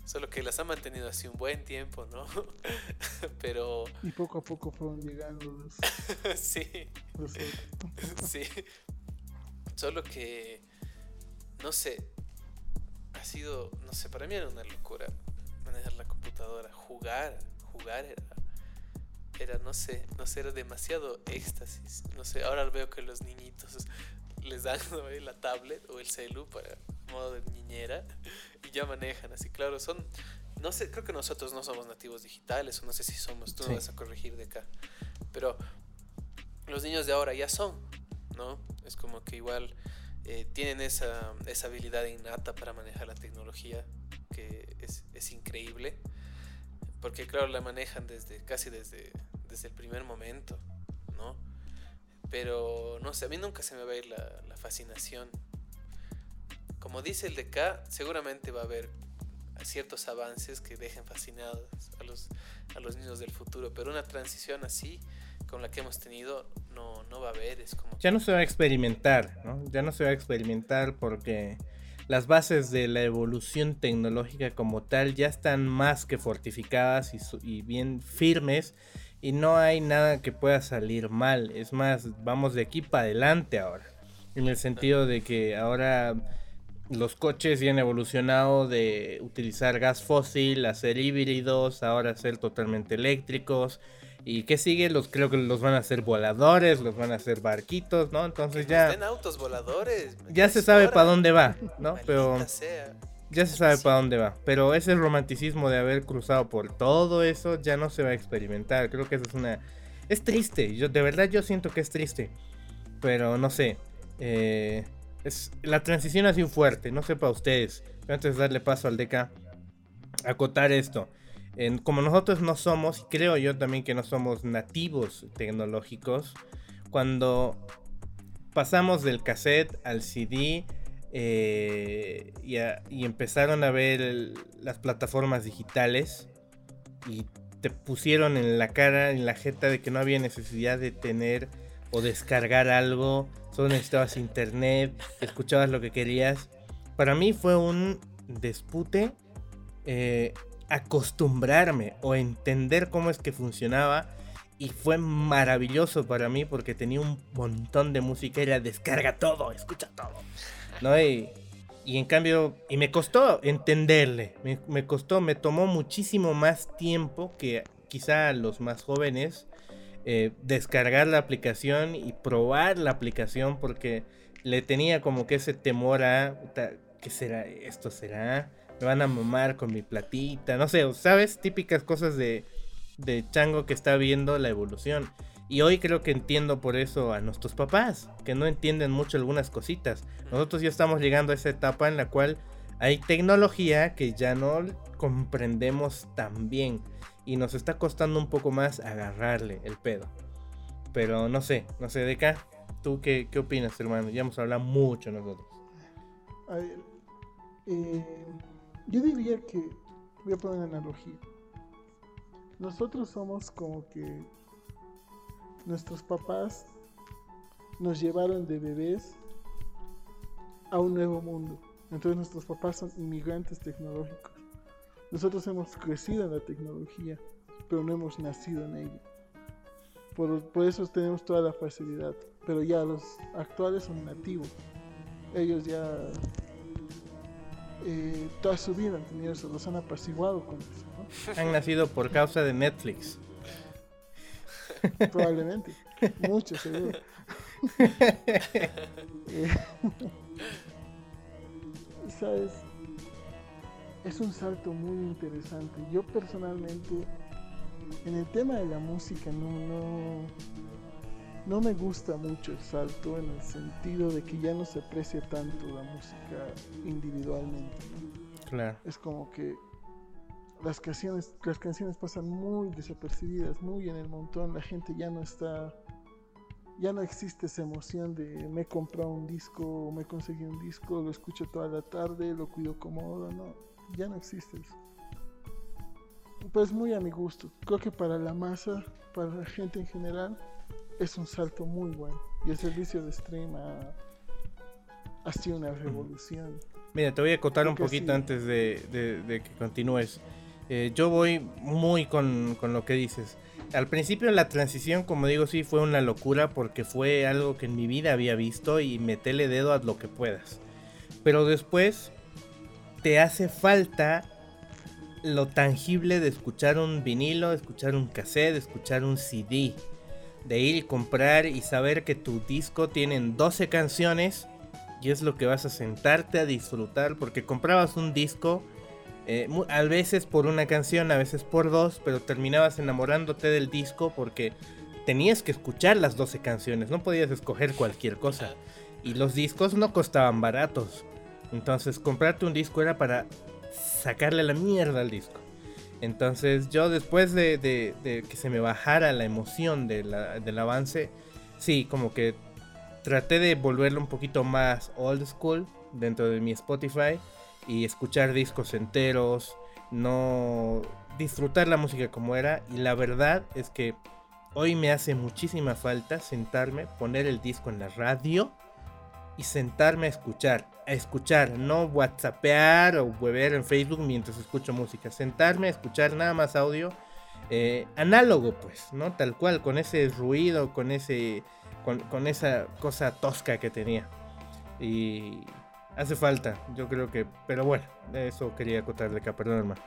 Solo que las han mantenido así un buen tiempo, ¿no? Pero. Y poco a poco fueron llegando los. sí. los sí. Solo que. No sé. Sido. No sé, para mí era una locura manejar la computadora. Jugar. Jugar era. Era, no sé, no sé, era demasiado éxtasis. No sé, ahora veo que los niñitos les dan ¿no? la tablet o el celu para modo de niñera y ya manejan así, claro, son, no sé, creo que nosotros no somos nativos digitales, o no sé si somos, tú Sí. me vas a corregir de acá, pero los niños de ahora ya son, ¿no? Es como que igual eh, tienen esa, esa habilidad innata para manejar la tecnología, que es, es increíble, porque claro, la manejan desde, casi desde, desde el primer momento, ¿no? Pero no sé, a mí nunca se me va a ir la, la fascinación. Como dice el de acá, seguramente va a haber ciertos avances que dejen fascinados a los, a los niños del futuro, pero una transición así, con la que hemos tenido, no, va a haber. Es como Ya no se va a experimentar, ¿no? Ya no se va a experimentar porque las bases de la evolución tecnológica como tal ya están más que fortificadas y bien firmes y no hay nada que pueda salir mal. Es más, vamos de aquí para adelante ahora. En el sentido de que ahora los coches ya han evolucionado de utilizar gas fósil a ser híbridos, ahora a ser totalmente eléctricos. ¿Y qué sigue? Los creo que los van a hacer voladores, los van a hacer barquitos, ¿no? Entonces que ya estén autos voladores. ya se sabe para dónde va, ¿no? Maldita Pero sea. ya se sabe Sí. para dónde va. Pero ese romanticismo de haber cruzado por todo eso ya no se va a experimentar. Creo que eso es una... Es triste. Yo, de verdad yo siento que es triste. Pero no sé. eh, es, la transición ha sido fuerte. No sé para ustedes. Pero antes de darle paso al DK, acotar esto. En- como nosotros no somos, creo yo también que no somos nativos tecnológicos, cuando pasamos del cassette al CD eh, y, a- y empezaron a ver el- las plataformas digitales y te pusieron en la cara, en la jeta de que no había necesidad de tener o descargar algo, solo necesitabas internet, escuchabas lo que querías. Para mí fue un dispute eh, acostumbrarme o entender cómo es que funcionaba y fue maravilloso para mí porque tenía un montón de música, era descarga todo, escucha todo. ¿No? Y, y en cambio, y me costó entenderle, me, me costó, me tomó muchísimo más tiempo que quizá los más jóvenes eh, descargar la aplicación y probar la aplicación porque le tenía como que ese temor a, ¿qué será esto? ¿Será? Me van a mamar con mi platita, no sé, ¿sabes? Típicas cosas de, de chango que está viendo la evolución. Y hoy creo que entiendo por eso a nuestros papás, que no entienden mucho algunas cositas. Nosotros ya estamos llegando a esa etapa en la cual hay tecnología que ya no comprendemos tan bien. Y nos está costando un poco más agarrarle el pedo. Pero no sé, no sé, Deca, ¿tú qué, qué opinas, hermano? Ya hemos hablado mucho nosotros. A ver, eh, yo diría que voy a poner una analogía. Nosotros somos como que nuestros papás nos llevaron de bebés a un nuevo mundo. Entonces nuestros papás son inmigrantes tecnológicos. Nosotros hemos crecido en la tecnología, pero no hemos nacido en ella. Por, por eso tenemos toda la facilidad. Pero ya los actuales son nativos. Ellos ya eh, toda su vida han tenido eso, los han apaciguado con eso. ¿no? han nacido por causa de Netflix. Probablemente. Mucho, seguro. ¿Sabes? Es un salto muy interesante. Yo personalmente, en el tema de la música, no, no, no me gusta mucho el salto en el sentido de que ya no se aprecia tanto la música individualmente. Claro. Es como que las canciones, las canciones pasan muy desapercibidas, muy en el montón. La gente ya no está, ya no existe esa emoción de me he comprado un disco me conseguí un disco, lo escucho toda la tarde, lo cuido cómodo, no, ya no existe eso. Pues muy a mi gusto. Creo que para la masa, para la gente en general, es un salto muy bueno. Y el servicio de stream ha, ha sido una revolución. Mira, te voy a acotar un poquito sí. antes de, de- de que continúes. Eh, yo voy muy con, con lo que dices. Al principio la transición, como digo, sí fue una locura porque fue algo que en mi vida había visto y metele dedo a lo que puedas. Pero después te hace falta lo tangible de escuchar un vinilo, escuchar un cassette, escuchar un CD. De ir y comprar y saber que tu disco tiene 12 canciones y es lo que vas a sentarte a disfrutar porque comprabas un disco eh, a veces por una canción, a veces por dos, pero terminabas enamorándote del disco porque tenías que escuchar las 12 canciones, no podías escoger cualquier cosa. Y los discos no costaban baratos. Entonces comprarte un disco era para sacarle la mierda al disco. Entonces yo después de, que se me bajara la emoción del avance, sí, como que traté de volverlo un poquito más old school dentro de mi Spotify y escuchar discos enteros, no disfrutar la música como era. Y la verdad es que hoy me hace muchísima falta sentarme, poner el disco en la radio y sentarme a escuchar, a escuchar, no whatsappear o beber en Facebook mientras escucho música, sentarme a escuchar nada más audio eh, análogo pues, ¿no? Tal cual, con ese ruido, con ese con, esa cosa tosca que tenía. Y hace falta, yo creo que, pero bueno, eso quería acotar de acá, perdón hermano.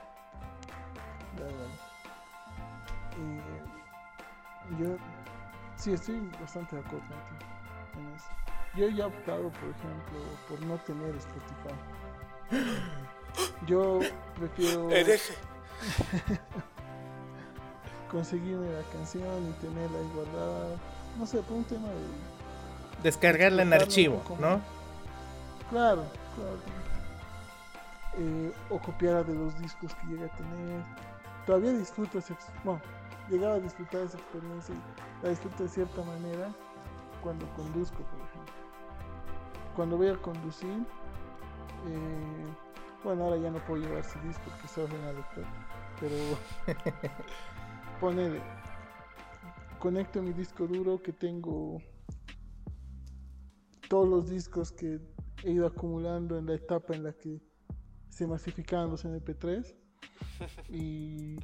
Y yo sí estoy bastante de acuerdo. Yo ya he optado, por ejemplo, por no tener Spotify. Yo prefiero Hereje. conseguirme la canción y tenerla ahí guardada. No sé, por un tema de Descargarla en archivo, ¿no? Claro, claro. Eh, o copiar de los discos que llega a tener. Todavía disfruto esa ex- bueno, llegaba a disfrutar esa experiencia y la disfruto de cierta manera cuando conduzco, por ejemplo. Cuando voy a conducir, eh, bueno, ahora ya no puedo llevar CDs porque se al lector, pero ponele, conecto mi disco duro que tengo todos los discos que he ido acumulando en la etapa en la que se masificaban los MP3 y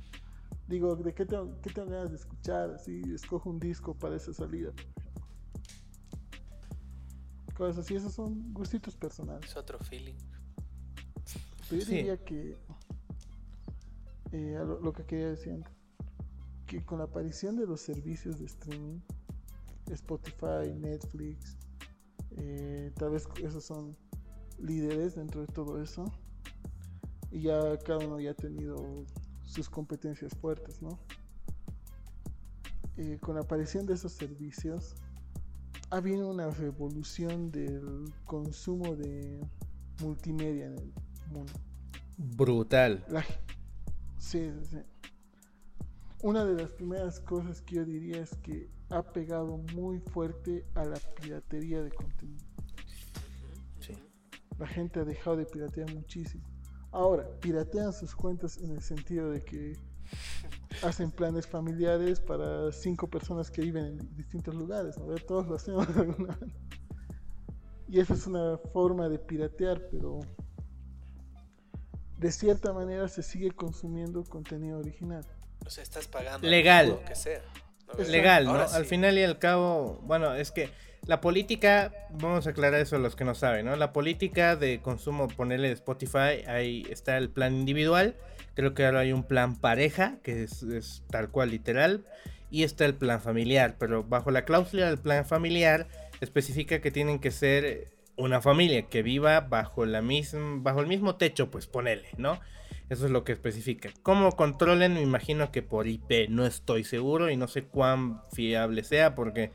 digo, ¿de qué tengo, qué tengo ganas de escuchar? Así, escojo un disco para esa salida. Cosas así, esos son gustitos personales. Es otro feeling. Pero yo Sí. diría que eh, lo, lo que quería decir antes, que con la aparición de los servicios de streaming, Spotify, Netflix, eh, tal vez esos son líderes dentro de todo eso, y ya cada uno ya ha tenido sus competencias fuertes, ¿no? Eh, con la aparición de esos servicios, ha habido una revolución del consumo de multimedia en el mundo. Brutal. La- sí, sí, sí. Una de las primeras cosas que yo diría es que ha pegado muy fuerte a la piratería de contenido. Sí. La gente ha dejado de piratear muchísimo. Ahora, piratean sus cuentas en el sentido de que hacen planes familiares para cinco personas que viven en distintos lugares. ¿no? Todos lo hacemos de alguna manera. Y esa es una forma de piratear, pero de cierta manera se sigue consumiendo contenido original. O sea, estás pagando. Legal. Lo que sea. ¿no? Legal, ¿no? Ahora Al sí. final y al cabo, bueno, es que la política, vamos a aclarar eso a los que no saben, ¿no? La política de consumo, ponerle de Spotify, ahí está el plan individual, creo que ahora hay un plan pareja, que es, tal cual literal, y está el plan familiar, pero bajo la cláusula del plan familiar especifica que tienen que ser una familia que viva bajo, la misma, bajo el mismo techo, pues ponele, ¿no? Eso es lo que especifica. ¿Cómo controlen? Me imagino que por IP no estoy seguro y no sé cuán fiable sea porque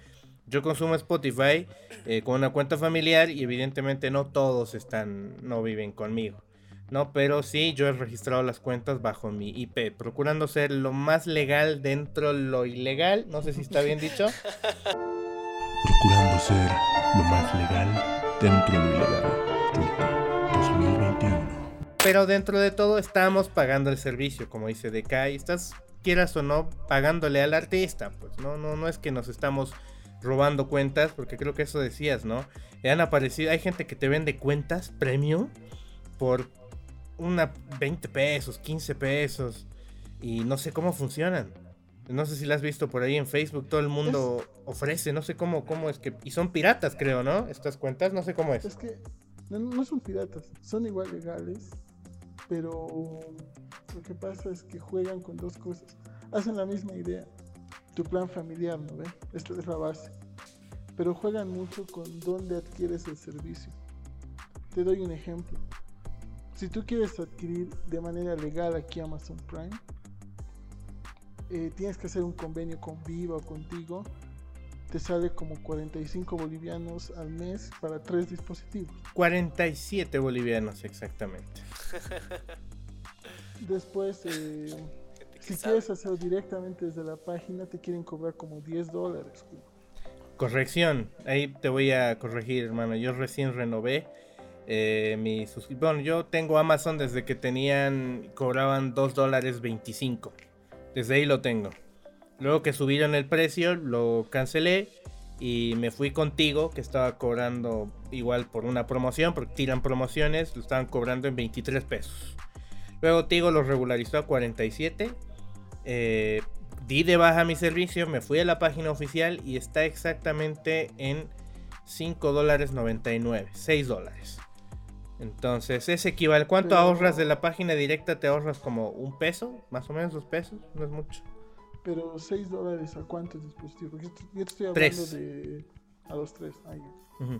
yo consumo Spotify eh, con una cuenta familiar y evidentemente no todos están, no viven conmigo. No, pero sí, yo he registrado las cuentas bajo mi IP, procurando ser lo más legal dentro de lo ilegal. No sé si está bien dicho. Procurando ser lo más legal dentro de lo ilegal. Yuki 2021. Pero dentro de todo estamos pagando el servicio, como dice DK, y estás, quieras o no, pagándole al artista. Pues no, no, no es que nos estamos robando cuentas, porque creo que eso decías, ¿no? han aparecido, hay gente que te vende cuentas premium por una 20 pesos, 15 pesos, y no sé cómo funcionan. No sé si la has visto por ahí en Facebook, todo el mundo ofrece, no sé cómo, cómo es que... Y son piratas, creo, ¿no? Estas cuentas, no sé cómo es. Es que no, no son piratas, son igual legales, pero lo que pasa es que juegan con dos cosas. Hacen la misma idea, tu plan familiar, ¿no ve? Esta es la base. Pero juegan mucho con dónde adquieres el servicio. Te doy un ejemplo. Si tú quieres adquirir de manera legal aquí Amazon Prime, eh, tienes que hacer un convenio con Viva o contigo. Te sale como 45 bolivianos al mes para tres dispositivos. 47 bolivianos exactamente. Después, eh, si sabe. quieres hacerlo directamente desde la página, te quieren cobrar como 10 dólares. Corrección, ahí te voy a corregir, hermano. Yo recién renové eh, mi. Bueno, yo tengo Amazon desde que tenían, cobraban 2 dólares 25. Desde ahí lo tengo. Luego que subieron el precio, lo cancelé y me fui contigo, que estaba cobrando igual por una promoción, porque tiran promociones, lo estaban cobrando en 23 pesos. Luego Tigo lo regularizó a 47. Eh, di de baja mi servicio, me fui a la página oficial y está exactamente en 5 dólares 99, 6 dólares. Entonces es equivale. ¿Cuánto Pero- ahorras de la página directa? Te ahorras como un peso, más o menos dos pesos, no es mucho. Pero 6 dólares a cuántos dispositivos? Porque yo te- yo estoy hablando Tres. de. A los 3. Ujú.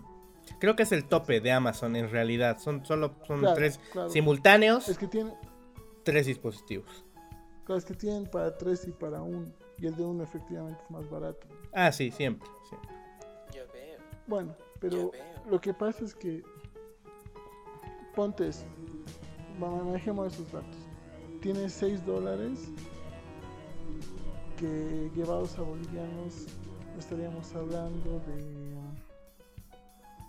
Creo que es el tope de Amazon en realidad. Son solo son Claro, tres claro. simultáneos, Es que tienen. tres dispositivos. Claro, es que tienen para 3 y para 1. Y el de 1 efectivamente es más barato. Ah, sí, siempre. sí. Ya veo. Bueno, pero Ya veo. lo que pasa es que. Ponte eso. Va- Manejemos esos datos. Tienes 6 dólares. Que llevados a bolivianos estaríamos hablando de.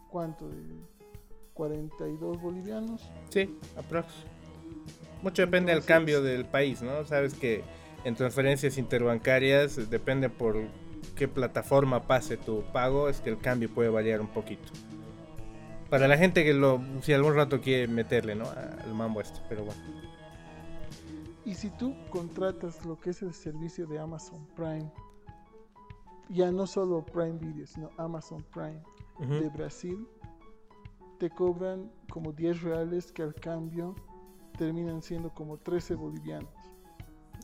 ¿Cuánto? De 42 bolivianos. Sí, aprox. Mucho depende del cambio del país, ¿no? Sabes que en transferencias interbancarias depende por qué plataforma pase tu pago, es que el cambio puede variar un poquito. Para la gente que lo, si algún rato quiere meterle, ¿no? Al mambo este, pero bueno. Y si tú contratas lo que es el servicio de Amazon Prime, ya no solo Prime Video, sino Amazon Prime Ujú. de Brasil, te cobran como 10 reales que al cambio terminan siendo como 13 bolivianos.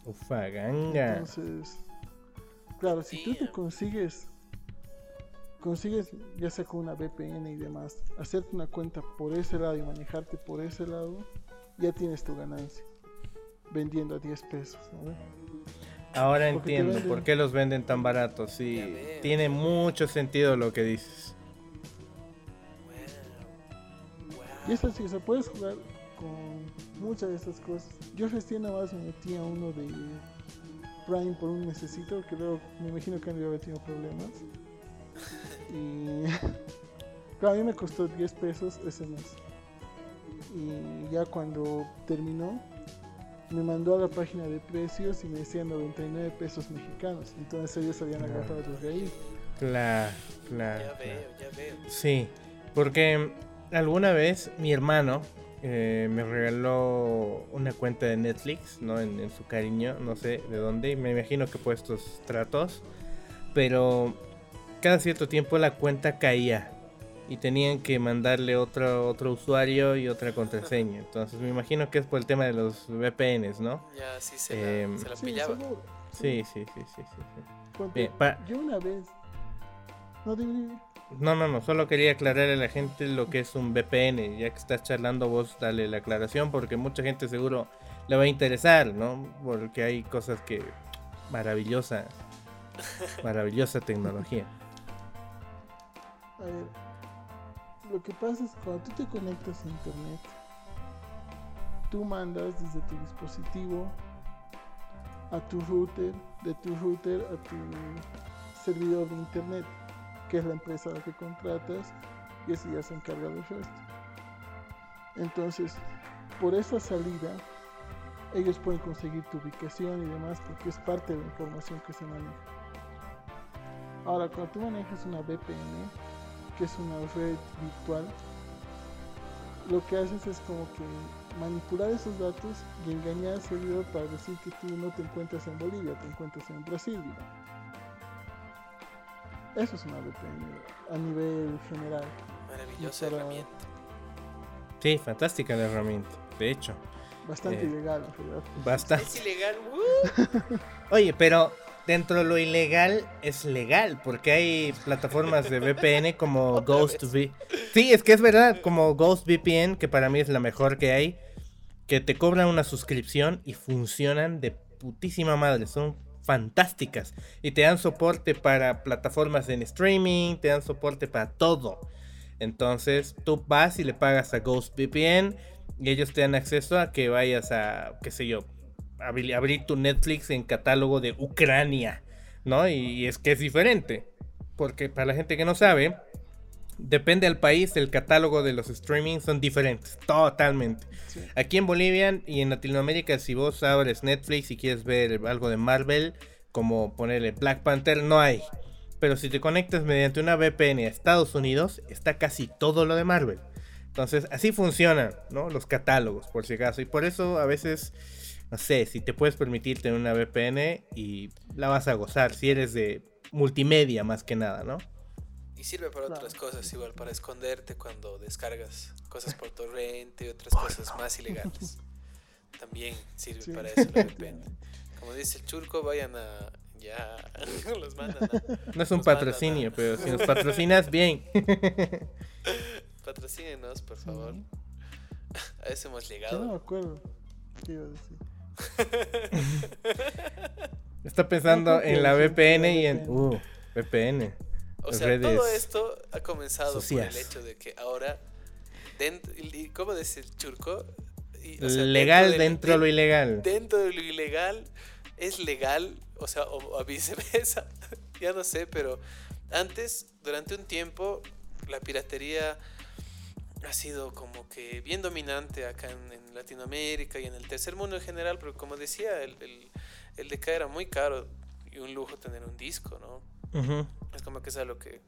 Ufa, ganga. Entonces, claro, si tú te consigues, consigues ya sea con una VPN y demás, hacerte una cuenta por ese lado y manejarte por ese lado, ya tienes tu ganancia. Vendiendo a 10 pesos, ¿no? Ahora Porque entiendo venden- por qué los venden tan baratos. Sí, tiene mucho sentido lo que dices. Y es así, o sea, puedes jugar con muchas de estas cosas. Yo recién nada más me metí a uno de Prime por un necesito, que luego me imagino que han haber tenido problemas. Y claro, a mí me costó 10 pesos ese mes. Y ya cuando terminó, me mandó a la página de precios y me decían 99 pesos mexicanos. Entonces ellos habían Claro. agarrado desde ahí. Claro, claro. Ya claro. veo, ya veo. Sí, porque alguna vez mi hermano eh, me regaló una cuenta de Netflix, ¿no? En, en su cariño, no sé de dónde, y me imagino que por estos tratos, pero cada cierto tiempo la cuenta caía y tenían que mandarle otro, otro usuario y otra contraseña. Entonces me imagino que es por el tema de los VPNs, ¿no? Ya sí se la, Em, se la Sí, pillaba. seguro. Sí, sí, sí, sí, sí. sí. Bien, pa- Yo una vez. No dime, dime. No, no, no, solo quería aclararle a la gente lo que es un VPN. Ya que estás charlando vos, dale la aclaración porque mucha gente seguro le va a interesar, ¿no? Porque hay cosas que... Maravillosa, maravillosa tecnología. A ver, lo que pasa es que cuando tú te conectas a internet, tú mandas desde tu dispositivo a tu router, de tu router a tu servidor de internet, que es la empresa a la que contratas, y ese ya se encarga del resto. Entonces, por esa salida, ellos pueden conseguir tu ubicación y demás, porque es parte de la información que se maneja. Ahora, cuando tú manejas una VPN, que es una red virtual, lo que haces es como que manipular esos datos y engañar al servidor para decir que tú no te encuentras en Bolivia, te encuentras en Brasil. digamos. Eso es una VPN a nivel general. Maravillosa para- herramienta. Sí, fantástica la herramienta, de hecho. Bastante Eh, ilegal, en realidad. Basta. Es ilegal. ¡uh! Oye, pero dentro de lo ilegal es legal, porque hay plataformas de VPN como Ghost. V. Sí, es que es verdad, como Ghost VPN, que para mí es la mejor que hay, que te cobran una suscripción y funcionan de putísima madre, son fantásticas y te dan soporte para plataformas en streaming, te dan soporte para todo. Entonces, tú vas y le pagas a Ghost VPN y ellos te dan acceso a que vayas a, qué sé yo, abrir tu Netflix en catálogo de Ucrania, ¿no? Y, y es que es diferente, porque para la gente que no sabe, depende del país, el catálogo de los streaming son diferentes, totalmente. Sí. Aquí en Bolivia y en Latinoamérica, si vos abres Netflix y quieres ver algo de Marvel, como ponerle Black Panther, no hay. Pero si te conectas mediante una VPN a Estados Unidos, está casi todo lo de Marvel. Entonces, así funcionan, ¿no? Los catálogos, por si acaso. Y por eso a veces, no sé, si te puedes permitir tener una VPN y la vas a gozar, si eres de multimedia más que nada, ¿no? Y sirve para otras cosas, igual para esconderte cuando descargas cosas por torrente y otras cosas más ilegales. También sirve Sí. para eso la VPN. Como dice el churco, vayan a. Ya. los mandan a. No es un patrocinio, a- pero si nos patrocinas, bien. Patrocínenos, por favor. Sí. A eso hemos Yo no me llegado. acuerdo qué iba a decir. Está pensando en la VPN y en... VPN. Uh, VPN. O sea, redes todo esto ha comenzado por el hecho de que ahora. dent- y- ¿Cómo dice el churco? Y, o sea, Legal dentro de lo den- ilegal. dentro de lo ilegal es legal, o sea, o, o viceversa, ya no sé, pero antes, durante un tiempo, la piratería ha sido como que bien dominante acá en, en Latinoamérica y en el tercer mundo en general, pero como decía, el, el, el DK era muy caro y un lujo tener un disco, ¿no? Es como que es algo que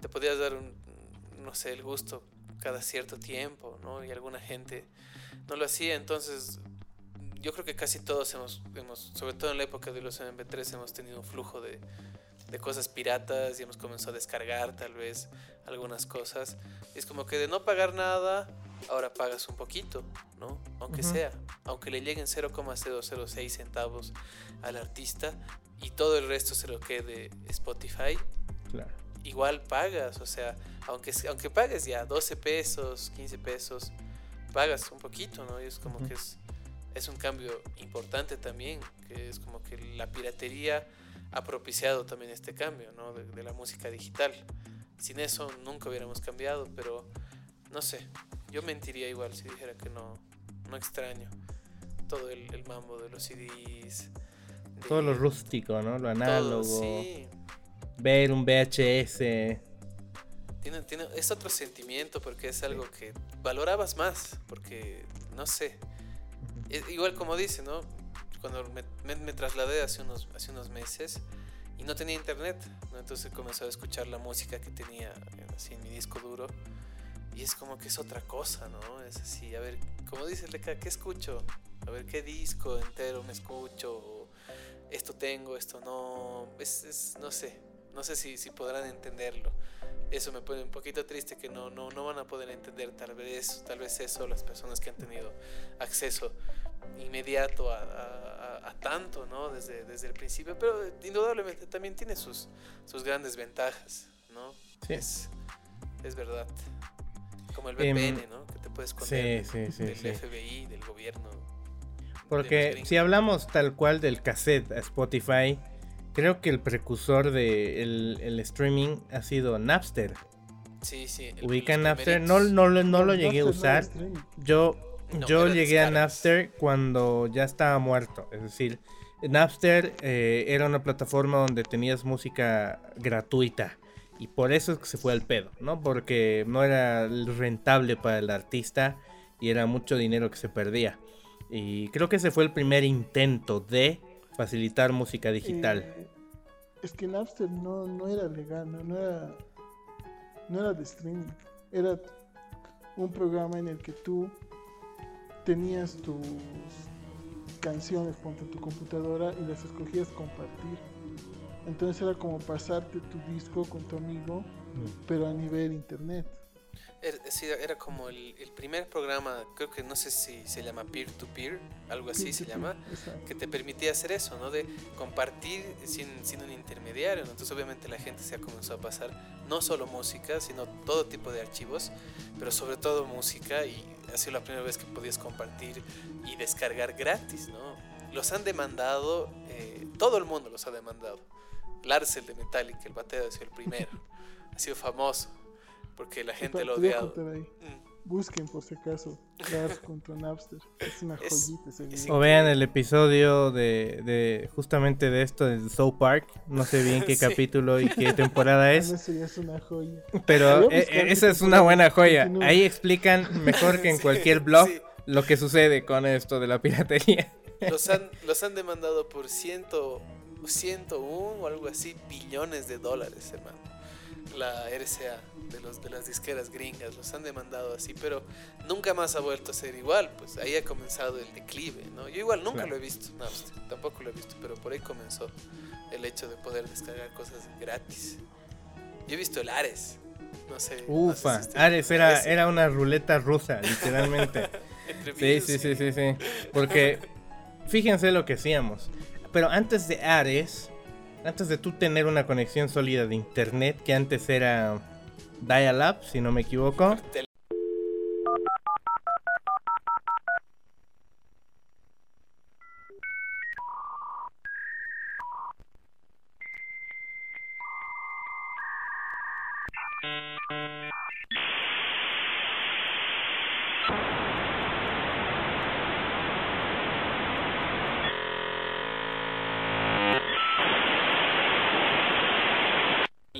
te podías dar un, no sé, el gusto cada cierto tiempo, ¿no? Y alguna gente no lo hacía, entonces yo creo que casi todos hemos, hemos sobre todo en la época de los MP3, hemos tenido un flujo de, de cosas piratas y hemos comenzado a descargar tal vez algunas cosas. Es como que de no pagar nada, ahora pagas un poquito, ¿no? Aunque sea, aunque le lleguen 0,006 centavos al artista y todo el resto se lo quede Spotify, Claro. igual pagas, o sea, aunque, aunque pagues ya 12 pesos, 15 pesos, pagas un poquito, ¿no? Y es como que es, es un cambio importante también, que es como que la piratería ha propiciado también este cambio, ¿no? De, de la música digital. Sin eso nunca hubiéramos cambiado, pero no sé, yo mentiría igual si dijera que no, no extraño todo el, el mambo de los CDs. de Todo lo rústico, ¿no? Lo todo, análogo. sí. Ver un VHS. Tiene, tiene, es otro sentimiento porque es algo que valorabas más, porque no sé. Es igual como dice, ¿no? Cuando me, me- me trasladé hace unos, hace unos meses y no tenía internet, ¿no? entonces comencé a escuchar la música que tenía eh, así en mi disco duro y es como que es otra cosa, ¿no? Es así, a ver, como dice Leca, ¿qué escucho? A ver, ¿qué disco entero me escucho? Esto tengo, esto no, es, es- no sé, No sé si, si podrán entenderlo. Eso me pone un poquito triste que no, no, no van a poder entender tal vez, tal vez eso las personas que han tenido acceso inmediato a, a- a tanto, ¿no? Desde, desde el principio, pero indudablemente también tiene sus, sus grandes ventajas, ¿no? Sí. Es, es verdad. Como el Em, VPN, ¿no? Que te puedes esconder sí, sí, del sí. FBI, del gobierno. Porque si hablamos tal cual del cassette a Spotify, creo que el precursor de el, el streaming ha sido Napster. Sí, sí. el- Ubican los Napster, no, no, lo- no lo Napster llegué a usar. Yo, No, yo llegué a. Napster cuando ya estaba muerto. Es decir, Napster eh, era una plataforma donde tenías música gratuita. Y por eso es que se fue al pedo, ¿no? Porque no era rentable para el artista y era mucho dinero que se perdía. Y creo que ese fue el primer intento de facilitar música digital. Eh, es que Napster no, no era legal, no, no era, no era de streaming. Era un programa en el que tú tenías tus canciones en tu computadora y las escogías compartir. Entonces era como pasarte tu disco con tu amigo, pero a nivel internet. Era, era como el, el primer programa, creo que no sé si se llama peer-to-peer, algo así se llama, Exacto. que te permitía hacer eso, ¿no? De compartir sin, sin un intermediario. ¿no? Entonces obviamente la gente se ha comenzado a pasar no solo música, sino todo tipo de archivos, pero sobre todo música y ha sido la primera vez que podías compartir y descargar gratis, ¿no? Los han demandado, eh, todo el mundo los ha demandado. Lars, el de Metallica, el batero, ha sido el primero. ha sido famoso porque la gente Te lo. Mm. Busquen por si acaso. Lars contra Napster. Es una Es- joyita ese es video. O vean el episodio de, de justamente de esto de South Park. No sé bien qué Sí. capítulo y qué temporada es. no, Eso ya es una joya. Pero eh, eh, esa es una buena joya. Ahí explican mejor que en Sí, cualquier blog sí. lo que sucede con esto de la piratería. Los han, los han demandado por ciento, 101 o algo así billones de dólares, hermano. La RCA de, los, de las disqueras gringas los han demandado así, pero nunca más ha vuelto a ser igual. Pues ahí ha comenzado el declive, ¿no? Yo igual nunca Claro. lo he visto, Napster, tampoco lo he visto, pero por ahí comenzó el hecho de poder descargar cosas gratis. Yo he visto el Ares, no sé. no sé si Ufa, Ares era, era una ruleta rusa, literalmente. Sí, sí, sí, sí, sí. Porque fíjense lo que hacíamos. Pero antes de Ares, antes de tú tener una conexión sólida de internet, que antes era dial-up, si no me equivoco.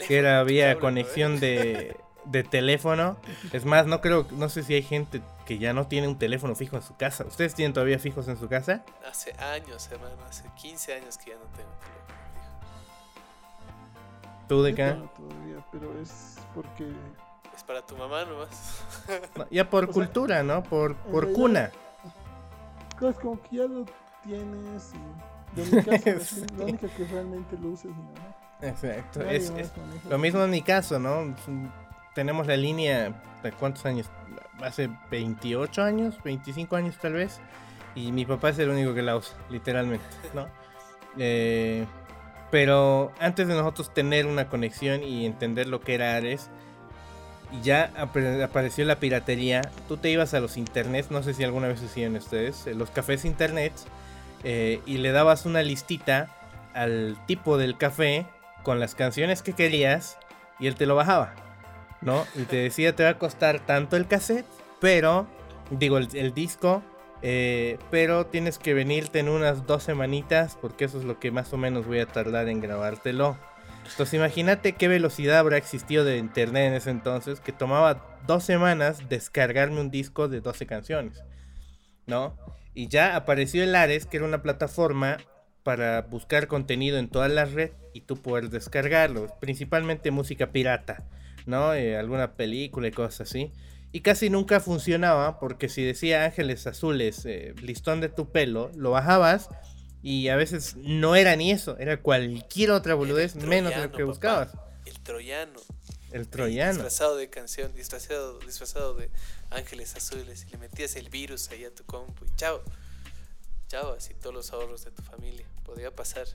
Que era vía Cable, conexión ¿no? de, de teléfono. Es más, no creo, no sé si hay gente que ya no tiene un teléfono fijo en su casa. ¿Ustedes tienen todavía fijos en su casa? Hace años, hermano, hace 15 años que ya no tengo teléfono fijo. ¿Tú de acá? tengo todavía, pero es porque Es para tu mamá nomás. No, ya por O sea, cultura, ¿no? Por, por cuna. claro, es como que ya lo tienes y de mi casa es la única que realmente lo usa es mi mamá. Exacto. Es, lo mismo en mi caso, ¿no? Tenemos la línea, ¿de cuántos años? Hace 28 años, 25 años tal vez. Y mi papá es el único que la usa, literalmente, ¿no? Eh, pero antes de nosotros tener una conexión y entender lo que era Ares, y ya apare- apareció la piratería, tú te ibas a los internets, no sé si alguna vez hacían ustedes, eh, los cafés internet, eh, y le dabas una listita al tipo del café con las canciones que querías y él te lo bajaba, ¿no? Y te decía, te va a costar tanto el cassette, pero, digo, el, disco, eh, pero tienes que venirte en unas dos semanitas porque eso es lo que más o menos voy a tardar en grabártelo. Entonces imagínate qué velocidad habrá existido de internet en ese entonces que tomaba dos semanas descargarme un disco de 12 canciones, ¿no? Y ya apareció el Ares, que era una plataforma para buscar contenido en toda la red y tú poder descargarlo, principalmente música pirata, ¿no? Eh, alguna película y cosas así. Y casi nunca funcionaba porque si decía Ángeles Azules, eh, listón de tu pelo, lo bajabas Y a veces no era ni eso, era cualquier otra boludez menos troyano, lo que papá. buscabas. El troyano. El troyano. Disfrazado de canción, disfrazado, disfrazado de ángeles azules. Y le metías el virus ahí a tu compu y chao. Chao, así todos los ahorros de tu familia. Podría pasar.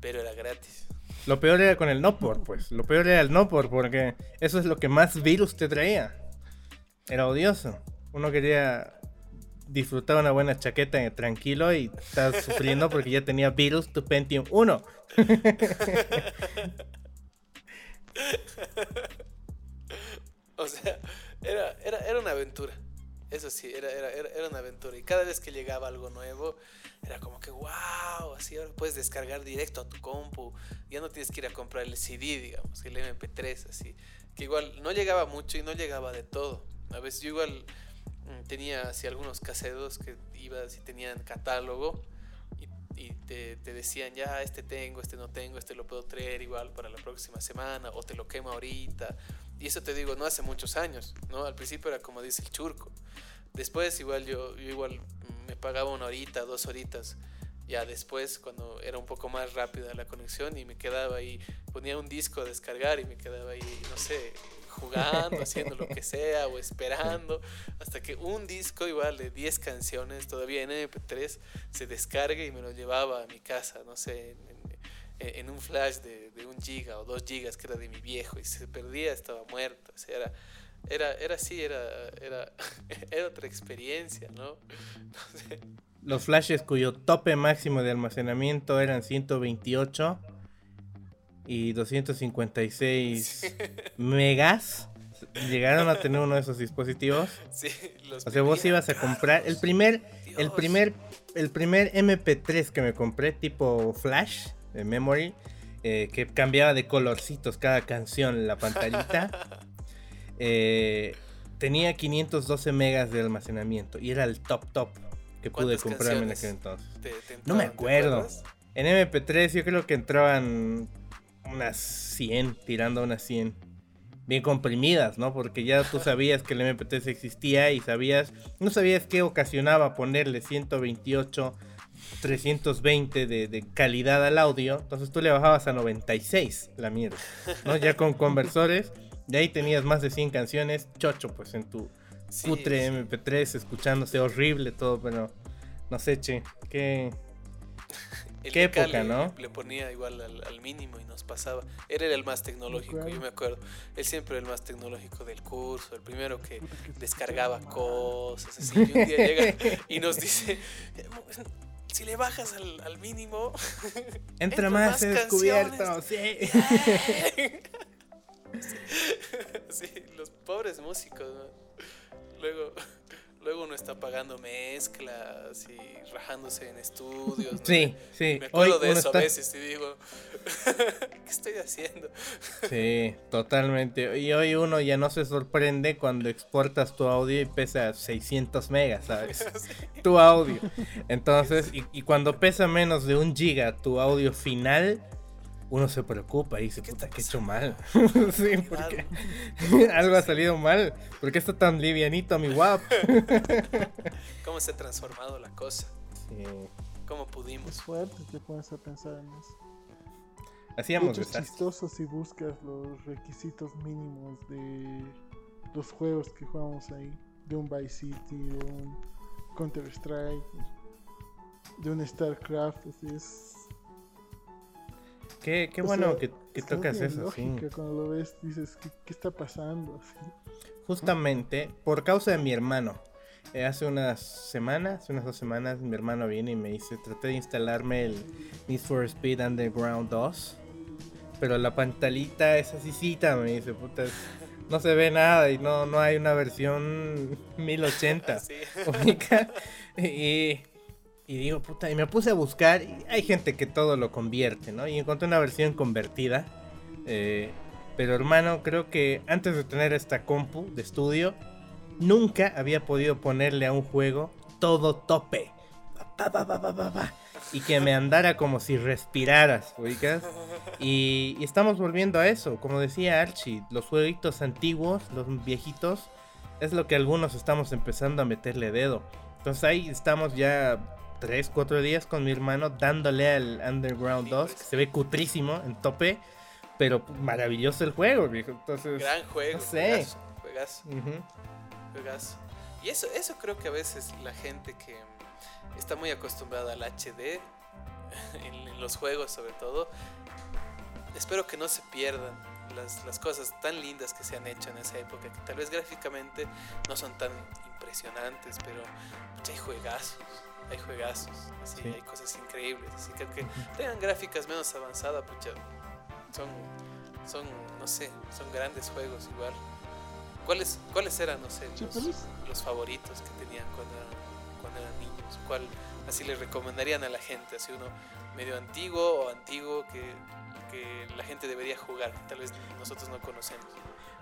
Pero era gratis. Lo peor era con el no por, pues. Lo peor era el no por, porque eso es lo que más virus te traía. Era odioso. Uno quería disfrutar una buena chaqueta eh, tranquilo y estás sufriendo porque ya tenía virus tu Pentium 1. O sea, era, era, era una aventura. Eso sí, era, era, era, una aventura. Y cada vez que llegaba algo nuevo, era como que, wow, así ahora puedes descargar directo a tu compu. Ya no tienes que ir a comprar el CD, digamos, el MP3, así. Que igual no llegaba mucho y no llegaba de todo. A veces yo igual mm, tenía así algunos caseros que ibas y tenían catálogo y, y te, te decían, ya, este tengo, este no tengo, este lo puedo traer igual para la próxima semana o te lo quemo ahorita. Y eso te digo, no hace muchos años, ¿no? Al principio era como dice el churco. Después igual yo, yo igual me pagaba una horita, dos horitas. Ya después, cuando era un poco más rápida la conexión y me quedaba ahí, ponía un disco a descargar y me quedaba ahí, no sé, jugando, haciendo lo que sea o esperando, hasta que un disco igual de 10 canciones, todavía en MP3, se descargue y me lo llevaba a mi casa, no sé, en, en- en un flash de, de un giga o dos gigas que era de mi viejo y se perdía, estaba muerto, o sea, era... Era, era así, era, era, era otra experiencia, ¿no? No sé. Los flashes cuyo tope máximo de almacenamiento eran 128 y 256 megas. Llegaron a tener uno de esos dispositivos. Sí, los O sea, vos ibas a comprar el primer, el primer, el primer MP3 que me compré tipo flash de memory, eh, que cambiaba de colorcitos cada canción la pantallita. eh, tenía 512 megas de almacenamiento y era el top top que pude ¿Cuántas comprarme en aquel entonces. Te- te No me entraban, ¿te acuerdo. En MP3 yo creo que entraban unas 100, tirando unas 100. Bien comprimidas, ¿no? Porque ya tú sabías que el MP3 existía y sabías, no sabías qué ocasionaba ponerle 128, 320 de, de calidad al audio. Entonces tú le bajabas a 96 la mierda, ¿no? Ya con conversores. De ahí tenías más de 100 canciones, chocho, pues en tu Sí, putre sí. MP3, escuchándose horrible todo, pero no sé, che, qué... El época, ¿no? Le ponía igual al, al mínimo y nos pasaba. Él era el más tecnológico, Claro. yo me acuerdo. Él siempre era el más tecnológico del curso, el primero que descargaba cosas así. Y un día llega y nos dice, si le bajas al, al mínimo, Entra más, descubierto, canciones. sí. sí, los pobres músicos, ¿no? Luego, luego uno está pagando mezclas y rajándose en estudios. ¿no? Sí, sí. Me Hoy acuerdo de uno eso está... a veces y digo, ¿qué estoy haciendo? Sí, totalmente. Y hoy uno ya no se sorprende cuando exportas tu audio y pesa 600 megas, ¿sabes? Tu audio. Entonces, y, y cuando pesa menos de un giga tu audio final, uno se preocupa y dice, ¿Qué puta, está que he hecho mal. sí, porque algo ha salido mal. ¿Por qué está tan livianito mi WAP? ¿Cómo se ha transformado la cosa? Sí. ¿Cómo Es pudimos? fuerte, te pones a pensar en eso. Hacíamos es chistoso si buscas los requisitos mínimos de los juegos que jugamos ahí. De un Vice City, de un Counter Strike, de un StarCraft. así es. Qué, qué bueno sea, que, tocas eso, sí. Cuando lo ves, dices, ¿qué, qué está pasando? Así. Justamente por causa de mi hermano. Eh, hace unas semanas, hace unas dos semanas, mi hermano viene y me dice, traté de instalarme el Need for Speed Underground 2. Pero la pantallita es asícita, me dice, puta, es- no se ve nada y no, no hay una versión 1080. Sí. Y, y digo, puta, y me puse a buscar. Hay gente que todo lo convierte, ¿no? Y encontré una versión convertida. eh, pero hermano, creo que antes de tener esta compu de estudio, nunca había podido ponerle a un juego todo tope. Y que me andara como si respiraras, ubicas. Y, y estamos volviendo a eso, como decía Archie, los jueguitos antiguos, los viejitos, es lo que algunos estamos empezando a meterle dedo. Entonces ahí estamos ya 3, 4 días con mi hermano dándole al Underground Sí, 2, pues. que se ve cutrísimo en tope, pero maravilloso el juego, viejo. Entonces, Gran juego. no sé. Juegazo, juegazo. Y eso, eso creo que a veces la gente que está muy acostumbrada al HD, en, en los juegos sobre todo, espero que no se pierdan las, las cosas tan lindas que se han hecho en esa época, que tal vez gráficamente no son tan impresionantes, pero hay juegazos, hay juegazos, así, Sí. hay cosas increíbles, así que aunque tengan gráficas menos avanzadas, pucha, son, son, no sé, son grandes juegos igual. ¿Cuáles, cuáles eran, no sé, los, los favoritos que tenían cuando eran, cuando eran niños? ¿Cuál así les recomendarían a la gente? Así uno medio antiguo o antiguo que, que la gente debería jugar, que tal vez nosotros no conocemos.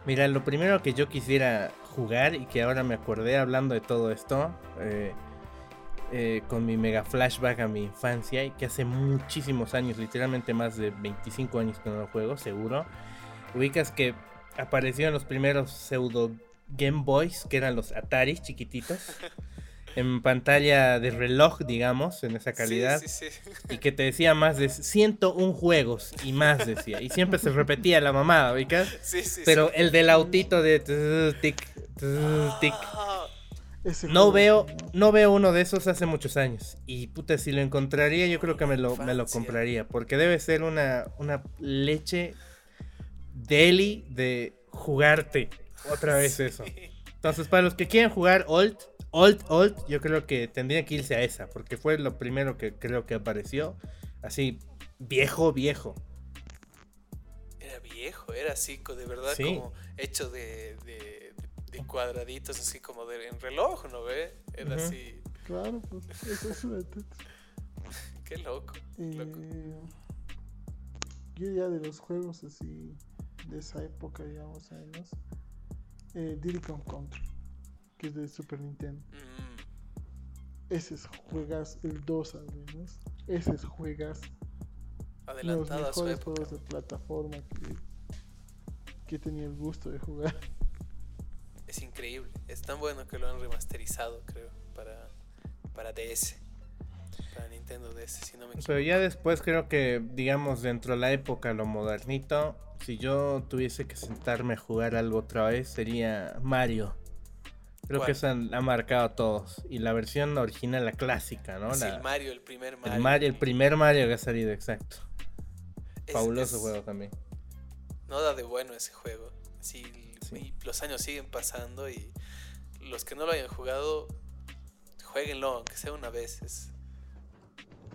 Mira, lo primero que yo quisiera jugar y que ahora me acordé hablando de todo esto, eh, eh, con mi mega flashback a mi infancia y que hace muchísimos años, literalmente más de 25 años que no lo juego, seguro, ubicas que aparecieron los primeros pseudo Game Boys, que eran los Atari chiquititos, en pantalla de reloj, digamos, en esa calidad. Sí, sí, sí. Y que te decía más de 101 juegos y más decía. Y siempre se repetía la mamada, sí, Pero el del autito de tic, tic. Ese No juego veo, no veo uno de esos hace muchos años. Y puta, si lo encontraría, yo creo que me lo, me lo compraría. Porque debe ser una, una leche deli de jugarte otra vez eso. Entonces, para los que quieren jugar Old, Old, Old, yo creo que tendrían que irse a esa. Porque fue lo primero que creo que apareció. Así, viejo, viejo. Era viejo, era así, de verdad, Sí. como hecho de, de, de cuadraditos, así como de, en reloj, ¿no ve? Era así, Claro, pues eso es qué loco. loco. Eh, yo ya de los juegos así de esa época, digamos, años, eh, Diddy Kong Country, que es de Super Nintendo. Mm, Ese es juegas, el 2 al menos. Ese es juegas. Los adelantada a su mejores época. juegos de plataforma que, que tenía el gusto de jugar. Es increíble. Es tan bueno que lo han remasterizado, creo, para, para DS. Para Nintendo DS, si no me equivoco. Pero ya después creo que, digamos, dentro de la época, lo modernito, si yo tuviese que sentarme a jugar algo otra vez, sería Mario. Creo ¿Cuál? que esa ha marcado a todos. Y la versión original, la clásica, ¿no? Sí, La- el Mario, el primer Mario. el, Mario- el primer Mario que ha salido, exacto. Es- Fabuloso es- juego también. No da de bueno ese juego. Así, Y los años siguen pasando y los que no lo hayan jugado, jueguenlo, aunque sea una vez. Es,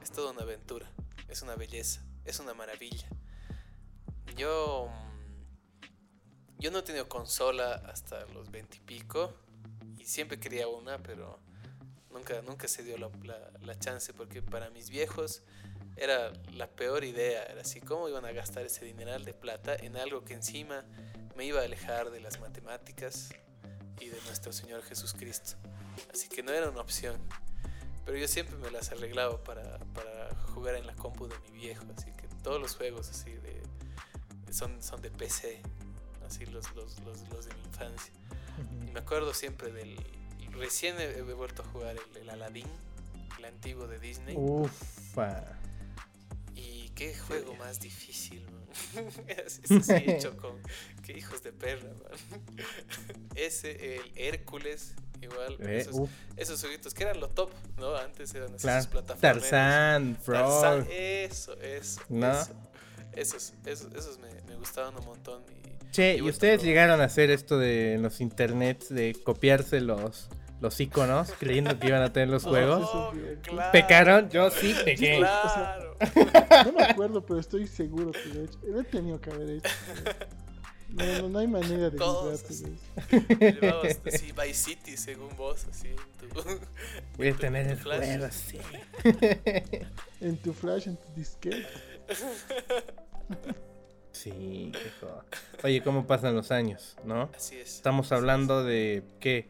es toda una aventura, es una belleza, es una maravilla. Yo, mm, yo no he tenido consola hasta los 20 y pico y siempre quería una, pero nunca, nunca se dio la, la- la chance porque para mis viejos era la peor idea. Era así, ¿cómo iban a gastar ese dineral de plata en algo que encima me iba a alejar de las matemáticas y de nuestro Señor Jesucristo? Así que no era una opción. Pero yo siempre me las arreglaba para, para jugar en la compu de mi viejo. Así que todos los juegos así de, son, son de PC. Así los, los, los, los de mi infancia. Y me acuerdo siempre del... Recién he, he vuelto a jugar el, el Aladdin, el antiguo de Disney. Ufa. Qué juego más difícil, man. Ese sí hecho con. Qué hijos de perra, man. Ese, el Hércules, igual. Eh, esos, jueguitos que eran lo top, ¿no? Antes eran claro. plataformas. Tarzán, Frog. Eso, eso. No. eso. Esos, esos, esos me, me gustaban un montón. Y, Che, y ¿y vuelto ustedes llegaron a hacer esto de los internets de copiarse los, los iconos creyendo que iban a tener los juegos? Oh, claro. ¿Pecaron? Yo sí pequé. Claro. No me acuerdo, pero estoy seguro que lo he hecho. Lo he tenido que haber hecho. No, no, no hay manera de Todos librarte así. de eso. Llevabas así Vice City según vos, así. en tu- Voy a en tu- tener en el juego así. En tu flash, en tu disquete. Sí, qué joda. Oye, ¿cómo pasan los años, no? Así es. Estamos hablando de, ¿qué?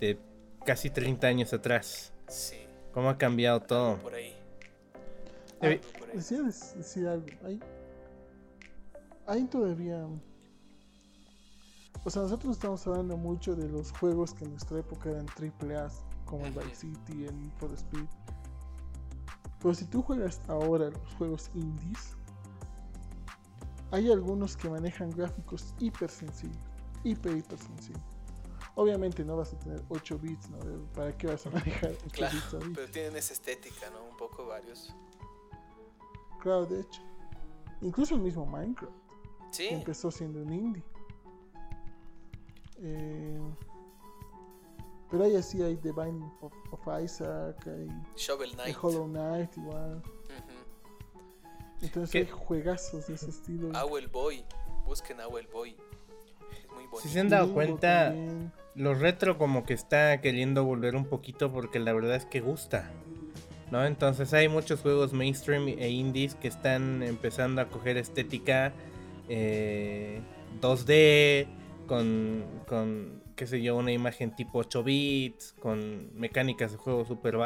De casi 30 años atrás. Sí, ¿Cómo ha cambiado todo? por ahí. Eh, ahí. Decía decir algo. Hay, hay todavía. O sea, nosotros estamos hablando mucho de los juegos que en nuestra época eran triple A, como el Vice City, el Need for Speed. Pero si tú juegas ahora los juegos indies, hay algunos que manejan gráficos hiper sencillos, hiper, hiper sencillos. Obviamente no vas a tener 8 bits, ¿no? ¿Para qué vas a manejar 8 Claro, bits ahorita? pero tienen esa estética, ¿no? Un poco varios. Claro, de hecho. Incluso el mismo Minecraft, Sí, empezó siendo un indie. Eh, pero ahí así hay The Binding of, of Isaac, hay Shovel Knight. Hollow Knight igual. Entonces ¿Qué? hay juegazos de ese estilo. Owl Boy. Busquen Owl Boy. Si se han dado cuenta, también. Los retro como que está queriendo volver un poquito porque la verdad es que gusta. ¿No? Entonces hay muchos juegos mainstream e indies que están empezando a coger estética eh, 2D, con, con, qué sé una imagen tipo 8 bits, con mecánicas de juego super,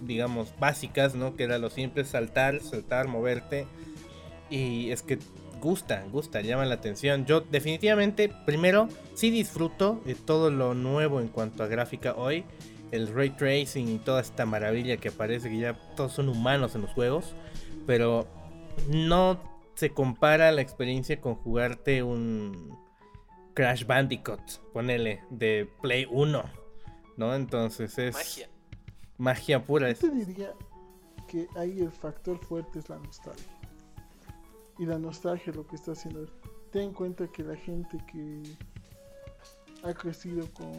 digamos, básicas, ¿no? Que era lo simple, saltar, saltar, moverte. Y es que gusta, gusta, llama la atención. Yo definitivamente, primero, sí disfruto de todo lo nuevo en cuanto a gráfica hoy. El ray tracing y toda esta maravilla que parece que ya todos son humanos en los juegos. Pero no se compara la experiencia con jugarte un Crash Bandicoot, ponele, de Play 1. ¿No? Entonces es Magia. magia pura. Yo te diría que ahí el factor fuerte es la nostalgia. Y la nostalgia lo que está haciendo ten en cuenta que la gente que ha crecido con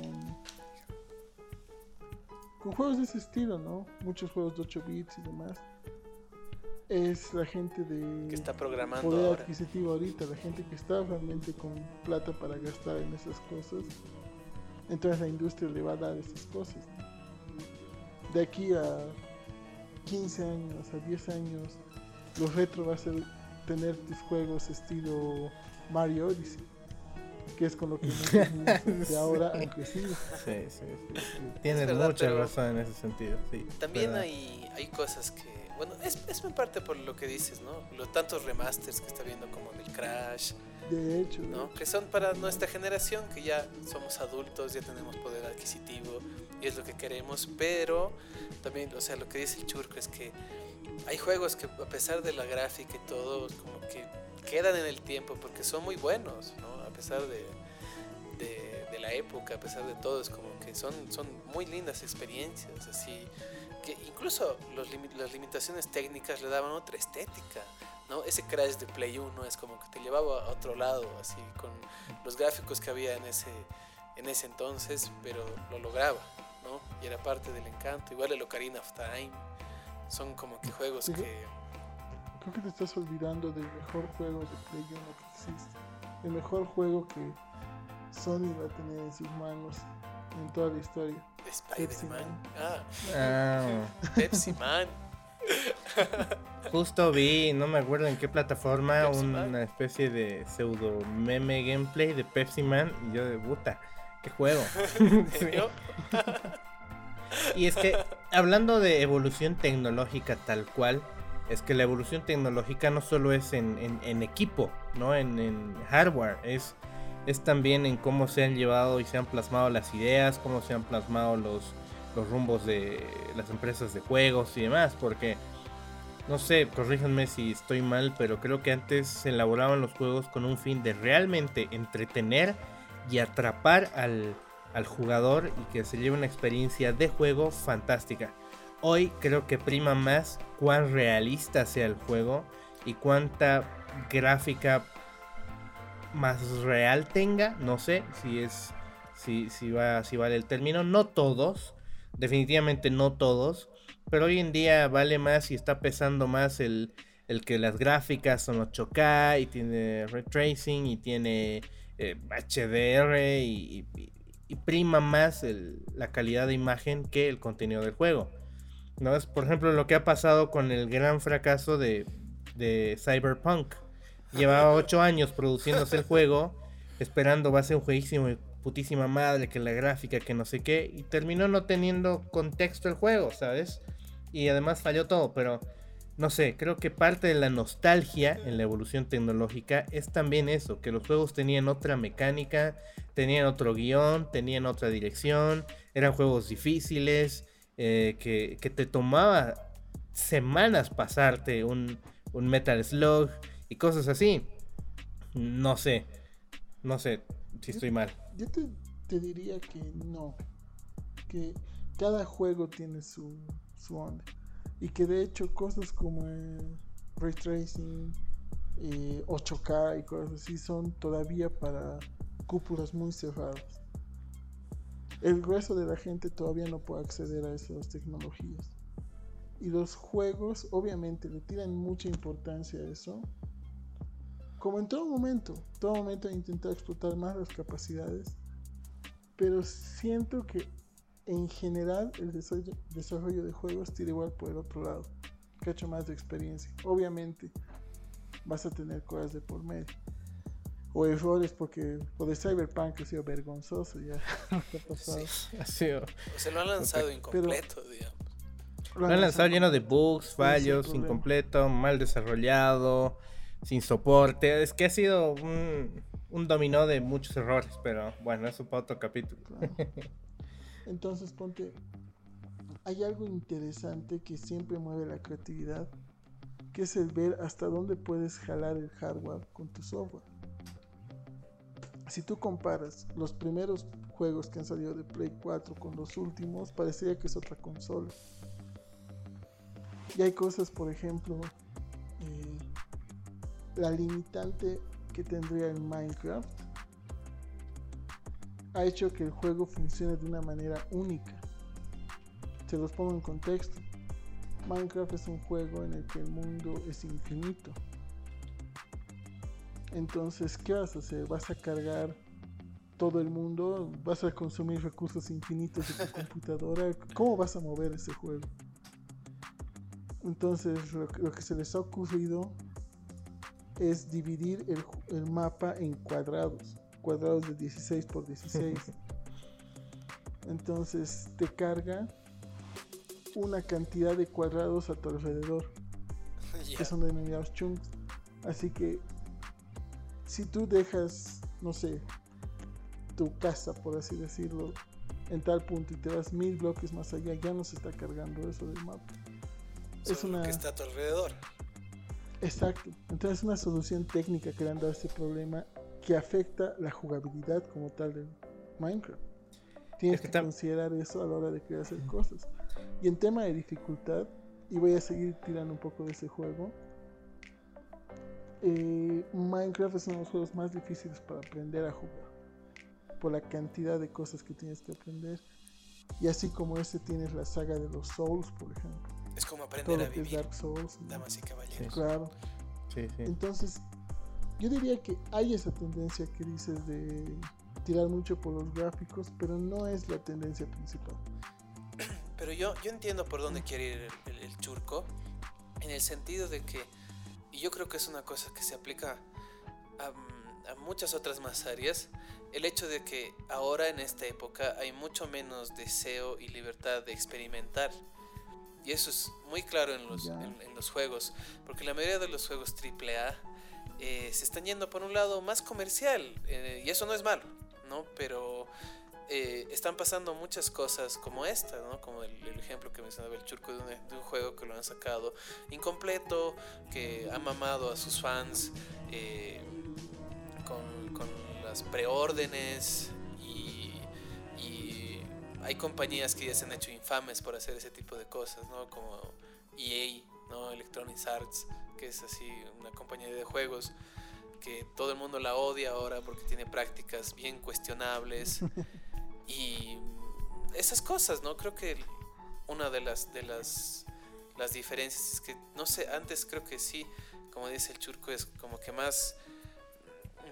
con juegos de ese estilo, ¿no? Muchos juegos de 8 bits y demás. Es la gente de Que está programando poder ahora. adquisitivo ahorita, la gente que está realmente con plata para gastar en esas cosas. Entonces la industria le va a dar esas cosas. ¿no? De aquí a 15 años, a 10 años, los retro va a ser tener tus juegos estilo Mario Odyssey, que es con lo que de ahora han crecido. sí, sí, sí. Tienes verdad, mucha razón en ese sentido. Sí, También ¿verdad? hay, hay cosas que. Bueno, es, es en parte por lo que dices, ¿no? Los tantos remasters que está viendo, como del Crash, De hecho, ¿no? Que son para nuestra generación, que ya somos adultos, ya tenemos poder adquisitivo y es lo que queremos, pero también, o sea, lo que dice el Churco es que hay juegos que a pesar de la gráfica y todo, como que quedan en el tiempo porque son muy buenos, ¿no? A pesar de, de, de la época, a pesar de todo, es como que son, son muy lindas experiencias, así que incluso los las limitaciones técnicas le daban otra estética, ¿no? Ese Crash de Play 1 es como que te llevaba a otro lado, así, con los gráficos que había en ese, en ese entonces, pero lo lograba, ¿no? Y era parte del encanto. Igual el Ocarina of Time, son como que juegos Sí. que... creo que te estás olvidando del mejor juego de Play 1 que existe. El mejor juego que Sony va a tener en sus manos en toda la historia. Spider-Man. Ah, Ah, Pepsi Man. justo vi, no me acuerdo en qué plataforma, Pepsi Man. una especie de pseudo meme gameplay de Pepsi Man. Y yo de puta, qué juego. Sí. ¿no? Y es que, hablando de evolución tecnológica tal cual, es que la evolución tecnológica no solo es en, en- equipo, ¿no? En, en hardware, es, es también en cómo se han llevado y se han plasmado las ideas, cómo se han plasmado los, los rumbos de las empresas de juegos y demás, porque, no sé, corríjanme si estoy mal, pero creo que antes se elaboraban los juegos con un fin de realmente entretener y atrapar al, al jugador y que se lleve una experiencia de juego fantástica. Hoy creo que prima más cuán realista sea el juego y cuánta gráfica más real tenga. No sé si es si, si va si vale el término. No todos, definitivamente no todos. Pero hoy en día vale más y está pesando más el, el que las gráficas son 8K y tiene ray tracing y tiene eh, HDR y, y- y prima más el- la calidad de imagen que el contenido del juego. ¿no? Es por ejemplo lo que ha pasado con el gran fracaso de, de Cyberpunk. Llevaba 8 años produciéndose el juego, esperando va a ser un jueguísimo de putísima madre, que la gráfica, que no sé qué, y terminó no teniendo contexto el juego, ¿sabes? Y además falló todo, pero no sé, creo que parte de la nostalgia en la evolución tecnológica es también eso, que los juegos tenían otra mecánica, tenían otro guion, tenían otra dirección, eran juegos difíciles, eh, que, que te tomaba semanas pasarte un, un Metal Slug y cosas así. No sé, no sé si estoy mal. Yo te, te diría que no. Que cada juego tiene su, su onda. Y que de hecho cosas como el Ray Tracing, eh, 8K y cosas así son todavía para cúpulas muy cerradas. El grueso de la gente todavía no puede acceder a esas tecnologías. Y los juegos obviamente le tiran mucha importancia a eso. Como en todo momento, todo momento intentar explotar más las capacidades. Pero siento que en general el desarrollo, de juegos tira igual por el otro lado. Cacho más de experiencia. Obviamente vas a tener cosas de por medio. O errores porque lo de Cyberpunk ha sido vergonzoso ya. ha pasado. Ha sido- O se lo han lanzado incompleto, digamos. Lo han lanzado lleno de bugs, fallos, incompleto, mal desarrollado, sin soporte. Es que ha sido un, un dominó de muchos errores, pero bueno, eso para otro capítulo. Claro. Entonces, ponte, hay algo interesante que siempre mueve la creatividad, que es el ver hasta dónde puedes jalar el hardware con tu software. Si tú comparas los primeros juegos que han salido de Play 4 con los últimos, parecería que es otra consola. Y hay cosas, por ejemplo, eh, la limitante que tendría el Minecraft ha hecho que el juego funcione de una manera única. Se los pongo en contexto. Minecraft es un juego en el que el mundo es infinito. Entonces, ¿qué vas a hacer? ¿Vas a cargar todo el mundo? ¿Vas a consumir recursos infinitos de tu computadora? ¿Cómo vas a mover ese juego? Entonces, lo, que- lo que se les ha ocurrido es dividir el mapa en cuadrados, cuadrados de 16 por 16. Entonces te carga una cantidad de cuadrados a tu alrededor, que son denominados chunks. Así que si tú dejas, no sé, tu casa, por así decirlo, en tal punto y te vas mil bloques más allá, ya no se está cargando eso del mapa. es Sobre una- que está a tu alrededor. Exacto. Entonces es una solución técnica que le han dado a este problema que afecta la jugabilidad como tal de Minecraft. Tienes Es que considerar eso a la hora de querer hacer cosas. Y en tema de dificultad, y voy a seguir tirando un poco de ese juego, eh, Minecraft es uno de los juegos más difíciles para aprender a jugar. Por la cantidad de cosas que tienes que aprender. Y así como este tienes la saga de los Souls, por ejemplo. Es como Todo aprender a que es vivir, Dark Souls. damas y caballeros. Claro. Sí, sí. Entonces, yo diría que hay esa tendencia que dices de tirar mucho por los gráficos, pero no es la tendencia principal. Pero yo, yo entiendo por dónde quiere ir el, el- el churco, en el sentido de que, y yo creo que es una cosa que se aplica a, a muchas otras más áreas, el hecho de que ahora en esta época hay mucho menos deseo y libertad de experimentar. Y eso es muy claro en los, en, en los juegos, porque la mayoría de los juegos AAA eh, se están yendo por un lado más comercial, eh, y eso no es malo, ¿no? Pero eh, están pasando muchas cosas como esta, ¿no? Como el, ejemplo que mencionaba el Churco de un, juego que lo han sacado incompleto, que ha mamado a sus fans con, las preórdenes y hay compañías que ya se han hecho infames por hacer ese tipo de cosas, ¿no? Como EA, ¿no? Electronic Arts, que es así una compañía de juegos que todo el mundo la odia ahora porque tiene prácticas bien cuestionables y esas cosas, ¿no? Creo que una de las de las las diferencias es que no sé, antes creo que sí, como dice el Churco es como que más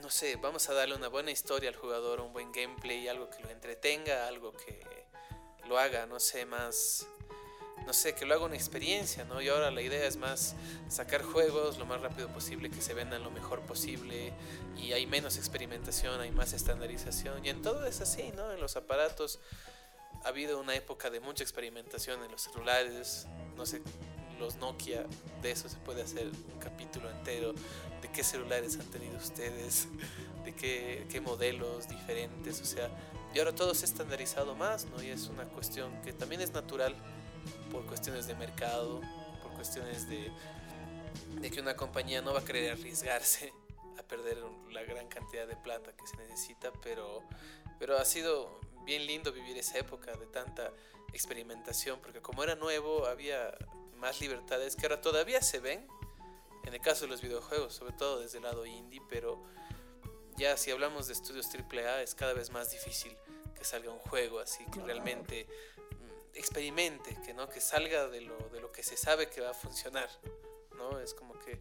no sé, vamos a darle una buena historia al jugador, un buen gameplay, algo que lo entretenga, algo que lo haga, no sé, más no sé, que lo haga una experiencia, ¿no? Y ahora la idea es más sacar juegos lo más rápido posible, que se vendan lo mejor posible y hay menos experimentación, hay más estandarización y en todo es así, ¿no? En los aparatos ha habido una época de mucha experimentación en los celulares, no sé, los Nokia, de eso se puede hacer un capítulo entero, de qué celulares han tenido ustedes, de qué, modelos diferentes, o sea, y ahora todo se ha estandarizado más, ¿no? Y es una cuestión que también es natural por cuestiones de mercado, por cuestiones de, de que una compañía no va a querer arriesgarse a perder la gran cantidad de plata que se necesita, pero, pero ha sido bien lindo vivir esa época de tanta experimentación, porque como era nuevo había más libertades que ahora todavía se ven, en el caso de los videojuegos, sobre todo desde el lado indie, pero ya si hablamos de estudios AAA es cada vez más difícil que salga un juego así que realmente experimente, que no que salga de lo, de lo que se sabe que va a funcionar, ¿no? Es como que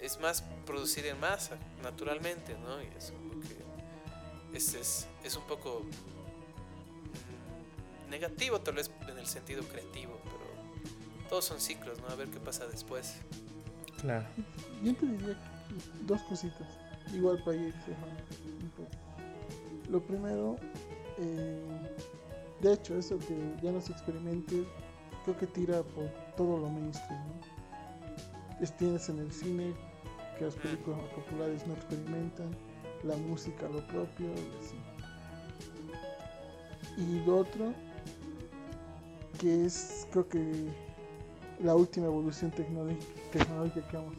es más producir en masa, naturalmente, ¿no? Y es como que es, es, es un poco mm, negativo tal vez en el sentido creativo, pero todos son ciclos, ¿no? A ver qué pasa después. Claro. Yo te diría dos cositas, igual para ir cerrando un poco. Lo primero, eh, de hecho, eso que ya no se experimente, creo que tira por todo lo mainstream. ¿no? Es- Tienes en el cine que las películas más populares no experimentan, la música lo propio y así. Y lo otro, que es creo que la última evolución tecnológica, que vamos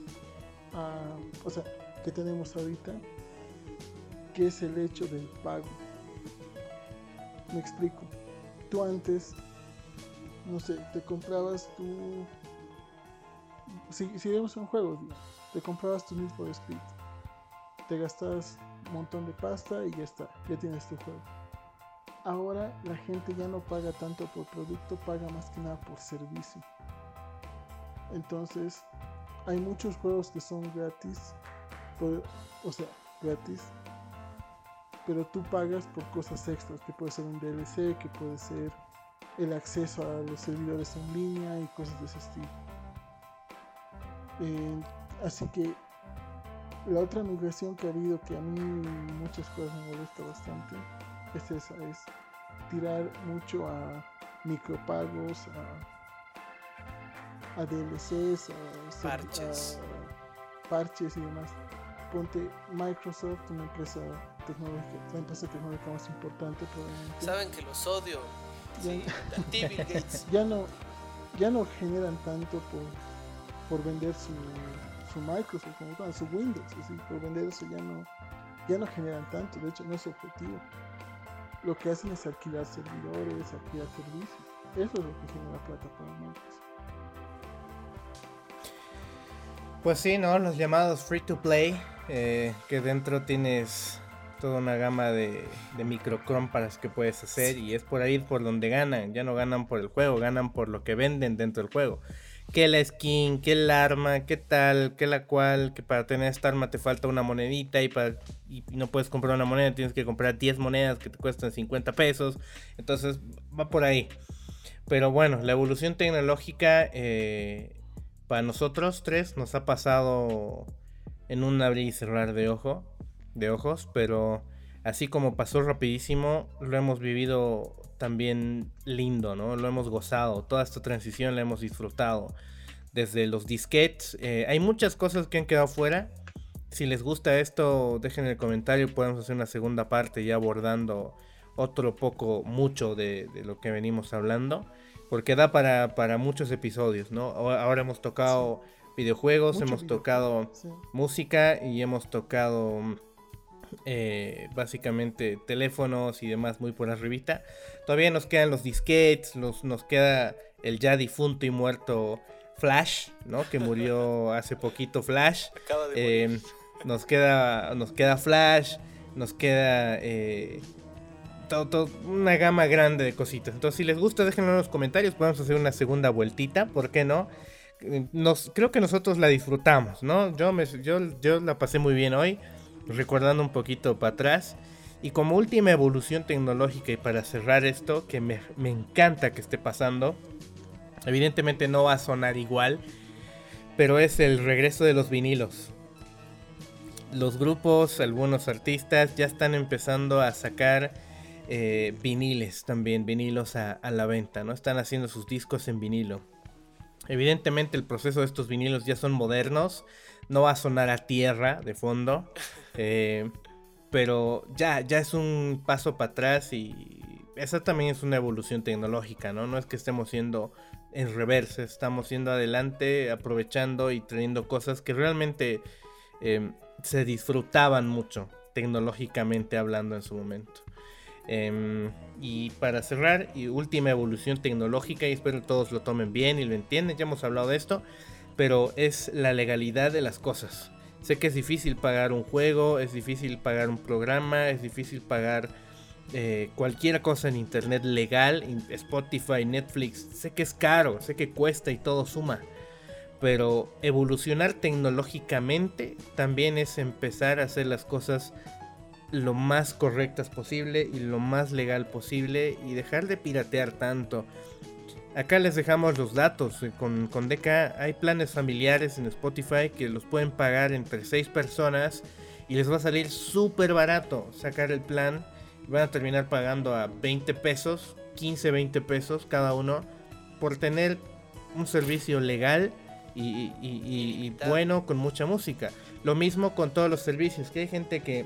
o sea, que tenemos ahorita, que es el hecho del pago. Me explico. Tú antes, no sé, te comprabas tu... Si, si vemos un juego, te comprabas tu Need for Speed. Te gastabas un montón de pasta y ya está, ya tienes tu juego. Ahora la gente ya no paga tanto por producto, paga más que nada por servicio. Entonces, hay muchos juegos que son gratis, o sea, gratis, pero tú pagas por cosas extras, que puede ser un DLC, que puede ser el acceso a los servidores en línea y cosas de ese estilo. Eh, así que la otra migración que ha habido, que a mí muchas cosas me molesta bastante, es esa, es tirar mucho a micropagos, a, a DLCs, a, Parches. a parches y demás. Ponte Microsoft, una empresa tecnológica, la empresa tecnológica más importante probablemente. Saben que los odio. Sí, a ti, Bill Gates. ya no ya no generan tanto por, por vender su, su Microsoft como tal, su Windows, así, por vender eso ya no ya no generan tanto, de hecho no es su objetivo. Lo que hacen es alquilar servidores, alquilar servicios. Eso es lo que genera plata para Microsoft. Pues sí, ¿no? Los llamados free to play, eh, que dentro tienes toda una gama de, de microcompras que puedes hacer y es por ahí por donde ganan, ya no ganan por el juego, ganan por lo que venden dentro del juego. Que la skin, que el arma, que tal, que la cual, que para tener esta arma te falta una monedita y, para, y no puedes comprar una moneda, tienes que comprar 10 monedas que te cuestan 50 pesos. Entonces va por ahí. Pero bueno, la evolución tecnológica eh, para nosotros tres nos ha pasado en un abrir y cerrar de ojo, de ojos, pero así como pasó rapidísimo, lo hemos vivido también lindo, ¿no? Lo hemos gozado, toda esta transición la hemos disfrutado. Desde los disquetes, eh, hay muchas cosas que han quedado fuera. Si les gusta esto, dejen en el comentario, podemos hacer una segunda parte ya abordando otro poco, mucho de, lo que venimos hablando. Porque da para, para muchos episodios, ¿no? Ahora hemos tocado videojuegos, Mucho hemos videojuego, tocado sí. música y hemos tocado eh, básicamente teléfonos y demás muy por arribita. Todavía nos quedan los disquetes, los, nos queda el ya difunto y muerto Flash, ¿no? Que murió hace poquito Flash. Acaba de Eh, morir. nos queda nos queda Flash, nos queda eh, todo- todo- una gama grande de cositas. Entonces, si les gusta, déjenlo en los comentarios. Podemos hacer una segunda vueltita, ¿por qué no? Creo que nosotros la disfrutamos, ¿no? Yo, me, yo, yo la pasé muy bien hoy, recordando un poquito para atrás. Y como última evolución tecnológica y para cerrar esto, que me, me encanta que esté pasando, evidentemente no va a sonar igual, pero es el regreso de los vinilos los grupos, algunos artistas ya están empezando a sacar eh, viniles también, vinilos a, a la venta, ¿no? Están haciendo sus discos en vinilo. Evidentemente el proceso de estos vinilos ya son modernos, no va a sonar a tierra de fondo, eh, pero ya, ya es un paso para atrás y esa también es una evolución tecnológica, ¿no? No es que estemos yendo en reversa, estamos yendo adelante, aprovechando y trayendo cosas que realmente em, se disfrutaban mucho, tecnológicamente hablando en su momento. Em, y para cerrar, y última evolución tecnológica, y espero que todos lo tomen bien y lo entiendan, ya hemos hablado de esto, pero es la legalidad de las cosas. Sé que es difícil pagar un juego, es difícil pagar un programa, es difícil pagar eh, cualquier cosa en internet legal, Spotify, Netflix. Sé que es caro, sé que cuesta y todo suma. Pero evolucionar tecnológicamente también es empezar a hacer las cosas lo más correctas posible y lo más legal posible y dejar de piratear tanto. Acá les dejamos los datos. Eh, con, con Deca hay planes familiares en Spotify que los pueden pagar entre 6 personas y les va a salir súper barato sacar el plan. Van a terminar pagando a 20 pesos, 15, 20 pesos cada uno por tener un servicio legal y, y bueno con mucha música. Lo mismo con todos los servicios, que hay gente que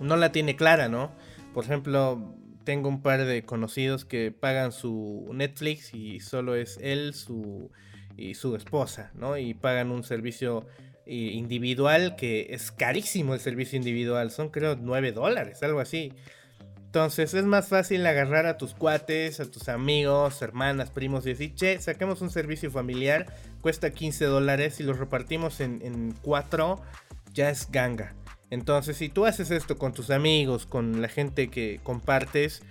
no la tiene clara, ¿no? Por ejemplo, tengo un par de conocidos que pagan su Netflix y solo es él su, y su esposa, ¿no? Y pagan un servicio eh, individual que es carísimo el servicio individual, son creo 9 dólares, algo así. Entonces es más fácil agarrar a tus cuates, a tus amigos, hermanas, primos y decir, che, saquemos un servicio familiar, cuesta 15 dólares y lo repartimos en, en 4, ya es ganga. Entonces, si tú haces esto con tus amigos, con la gente que compartes,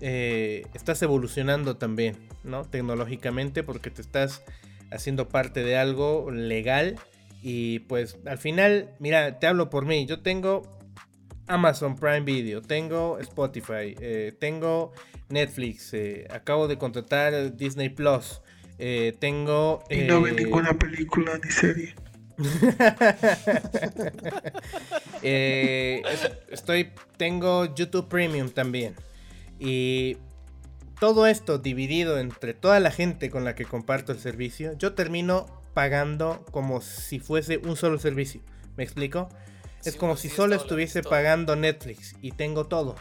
eh, estás evolucionando también, ¿no? Tecnológicamente, porque te estás haciendo parte de algo legal. Y pues al final, mira, te hablo por mí. Yo tengo Amazon Prime Video, tengo Spotify, eh, tengo Netflix, eh, acabo de contratar Disney Plus, tengo... y no ve ninguna película ni serie. Eh, estoy, tengo YouTube Premium también. Y todo esto dividido entre toda la gente con la que comparto el servicio, yo termino pagando como si fuese un solo servicio. ¿Me explico? es como si solo estuviese pagando Netflix y tengo todo.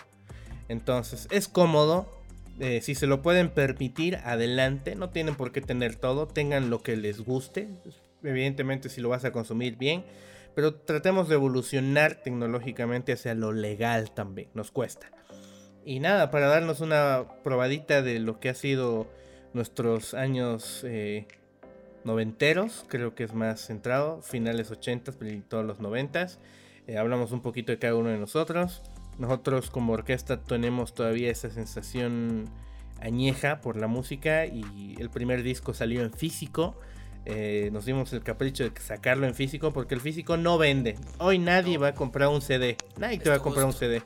Entonces, es cómodo. Eh, si se lo pueden permitir, adelante. No tienen por qué tener todo. Tengan lo que les guste evidentemente si lo vas a consumir bien, pero tratemos de evolucionar tecnológicamente hacia lo legal también, nos cuesta. Y nada, para darnos una probadita de lo que ha sido nuestros años eh, noventeros, creo que es más centrado, finales 80 y todos los 90 eh, hablamos un poquito de cada uno de nosotros. Nosotros como orquesta tenemos todavía esa sensación añeja por la música y el primer disco salió en físico eh, nos dimos el capricho de sacarlo en físico porque el físico no vende. Hoy nadie va a comprar un CD. Nadie te va a comprar un CD.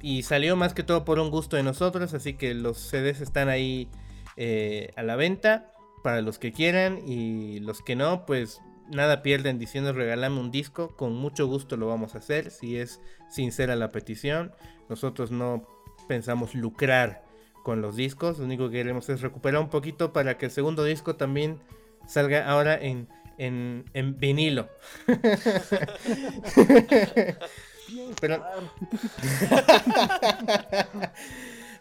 Y salió más que todo por un gusto de nosotros, así que los CDs están ahí eh, a la venta para los que quieran y los que no, pues nada pierden diciendo regalame un disco. Con mucho gusto lo vamos a hacer si es sincera la petición. Nosotros no pensamos lucrar con los discos, lo único que queremos es recuperar un poquito para que el segundo disco también salga ahora en, en, en vinilo. Pero...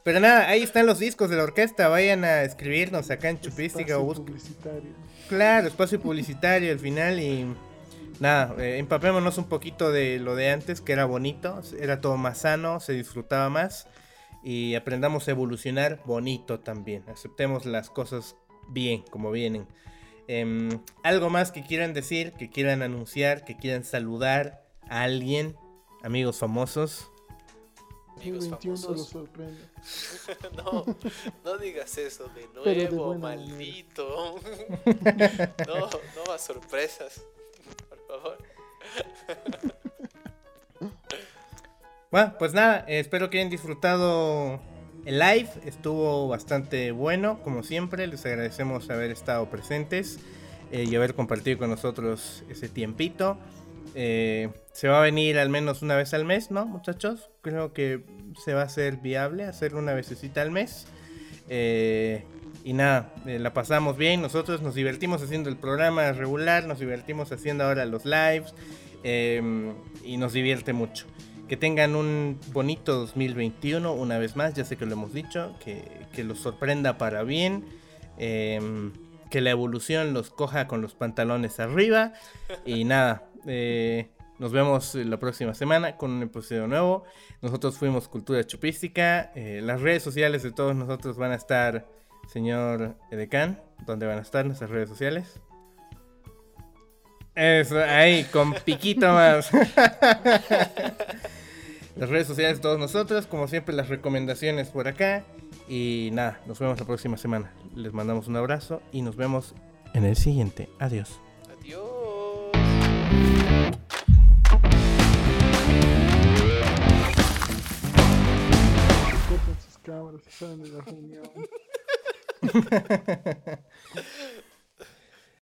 Pero nada, ahí están los discos de la orquesta. Vayan a escribirnos acá en Chupística o publicitario. Claro, espacio publicitario al final y nada, eh, empapémonos un poquito de lo de antes, que era bonito, era todo más sano, se disfrutaba más y aprendamos a evolucionar bonito también. Aceptemos las cosas bien, como vienen. Em, algo más que quieran decir, que quieran anunciar, que quieran saludar a alguien, amigos famosos. Amigos famosos. no, no digas eso de nuevo, maldito. no, no más sorpresas, por favor. bueno, pues nada, espero que hayan disfrutado el live estuvo bastante bueno, como siempre. Les agradecemos haber estado presentes eh, y haber compartido con nosotros ese tiempito. Eh, se va a venir al menos una vez al mes, ¿no, muchachos? Creo que se va a hacer viable hacerlo una vecesita al mes. Eh, y nada, la pasamos bien. Nosotros nos divertimos haciendo el programa regular, nos divertimos haciendo ahora los lives y nos divierte mucho. Que tengan un bonito 2021 una vez más, ya sé que lo hemos dicho, que, que los sorprenda para bien, em, que la evolución los coja con los pantalones arriba y nada, eh, nos vemos la próxima semana con un episodio nuevo. Nosotros fuimos Cultura Chupística, eh, las redes sociales de todos nosotros van a estar, señor Edecán, ¿dónde van a estar nuestras redes sociales? Eso, ahí, con piquito más. las redes sociales de todos nosotros, como siempre las recomendaciones por acá. Y nada, nos vemos la próxima semana. Les mandamos un abrazo y nos vemos en el siguiente. Adiós. Adiós. Corten sus cámaras y salen de la reunión.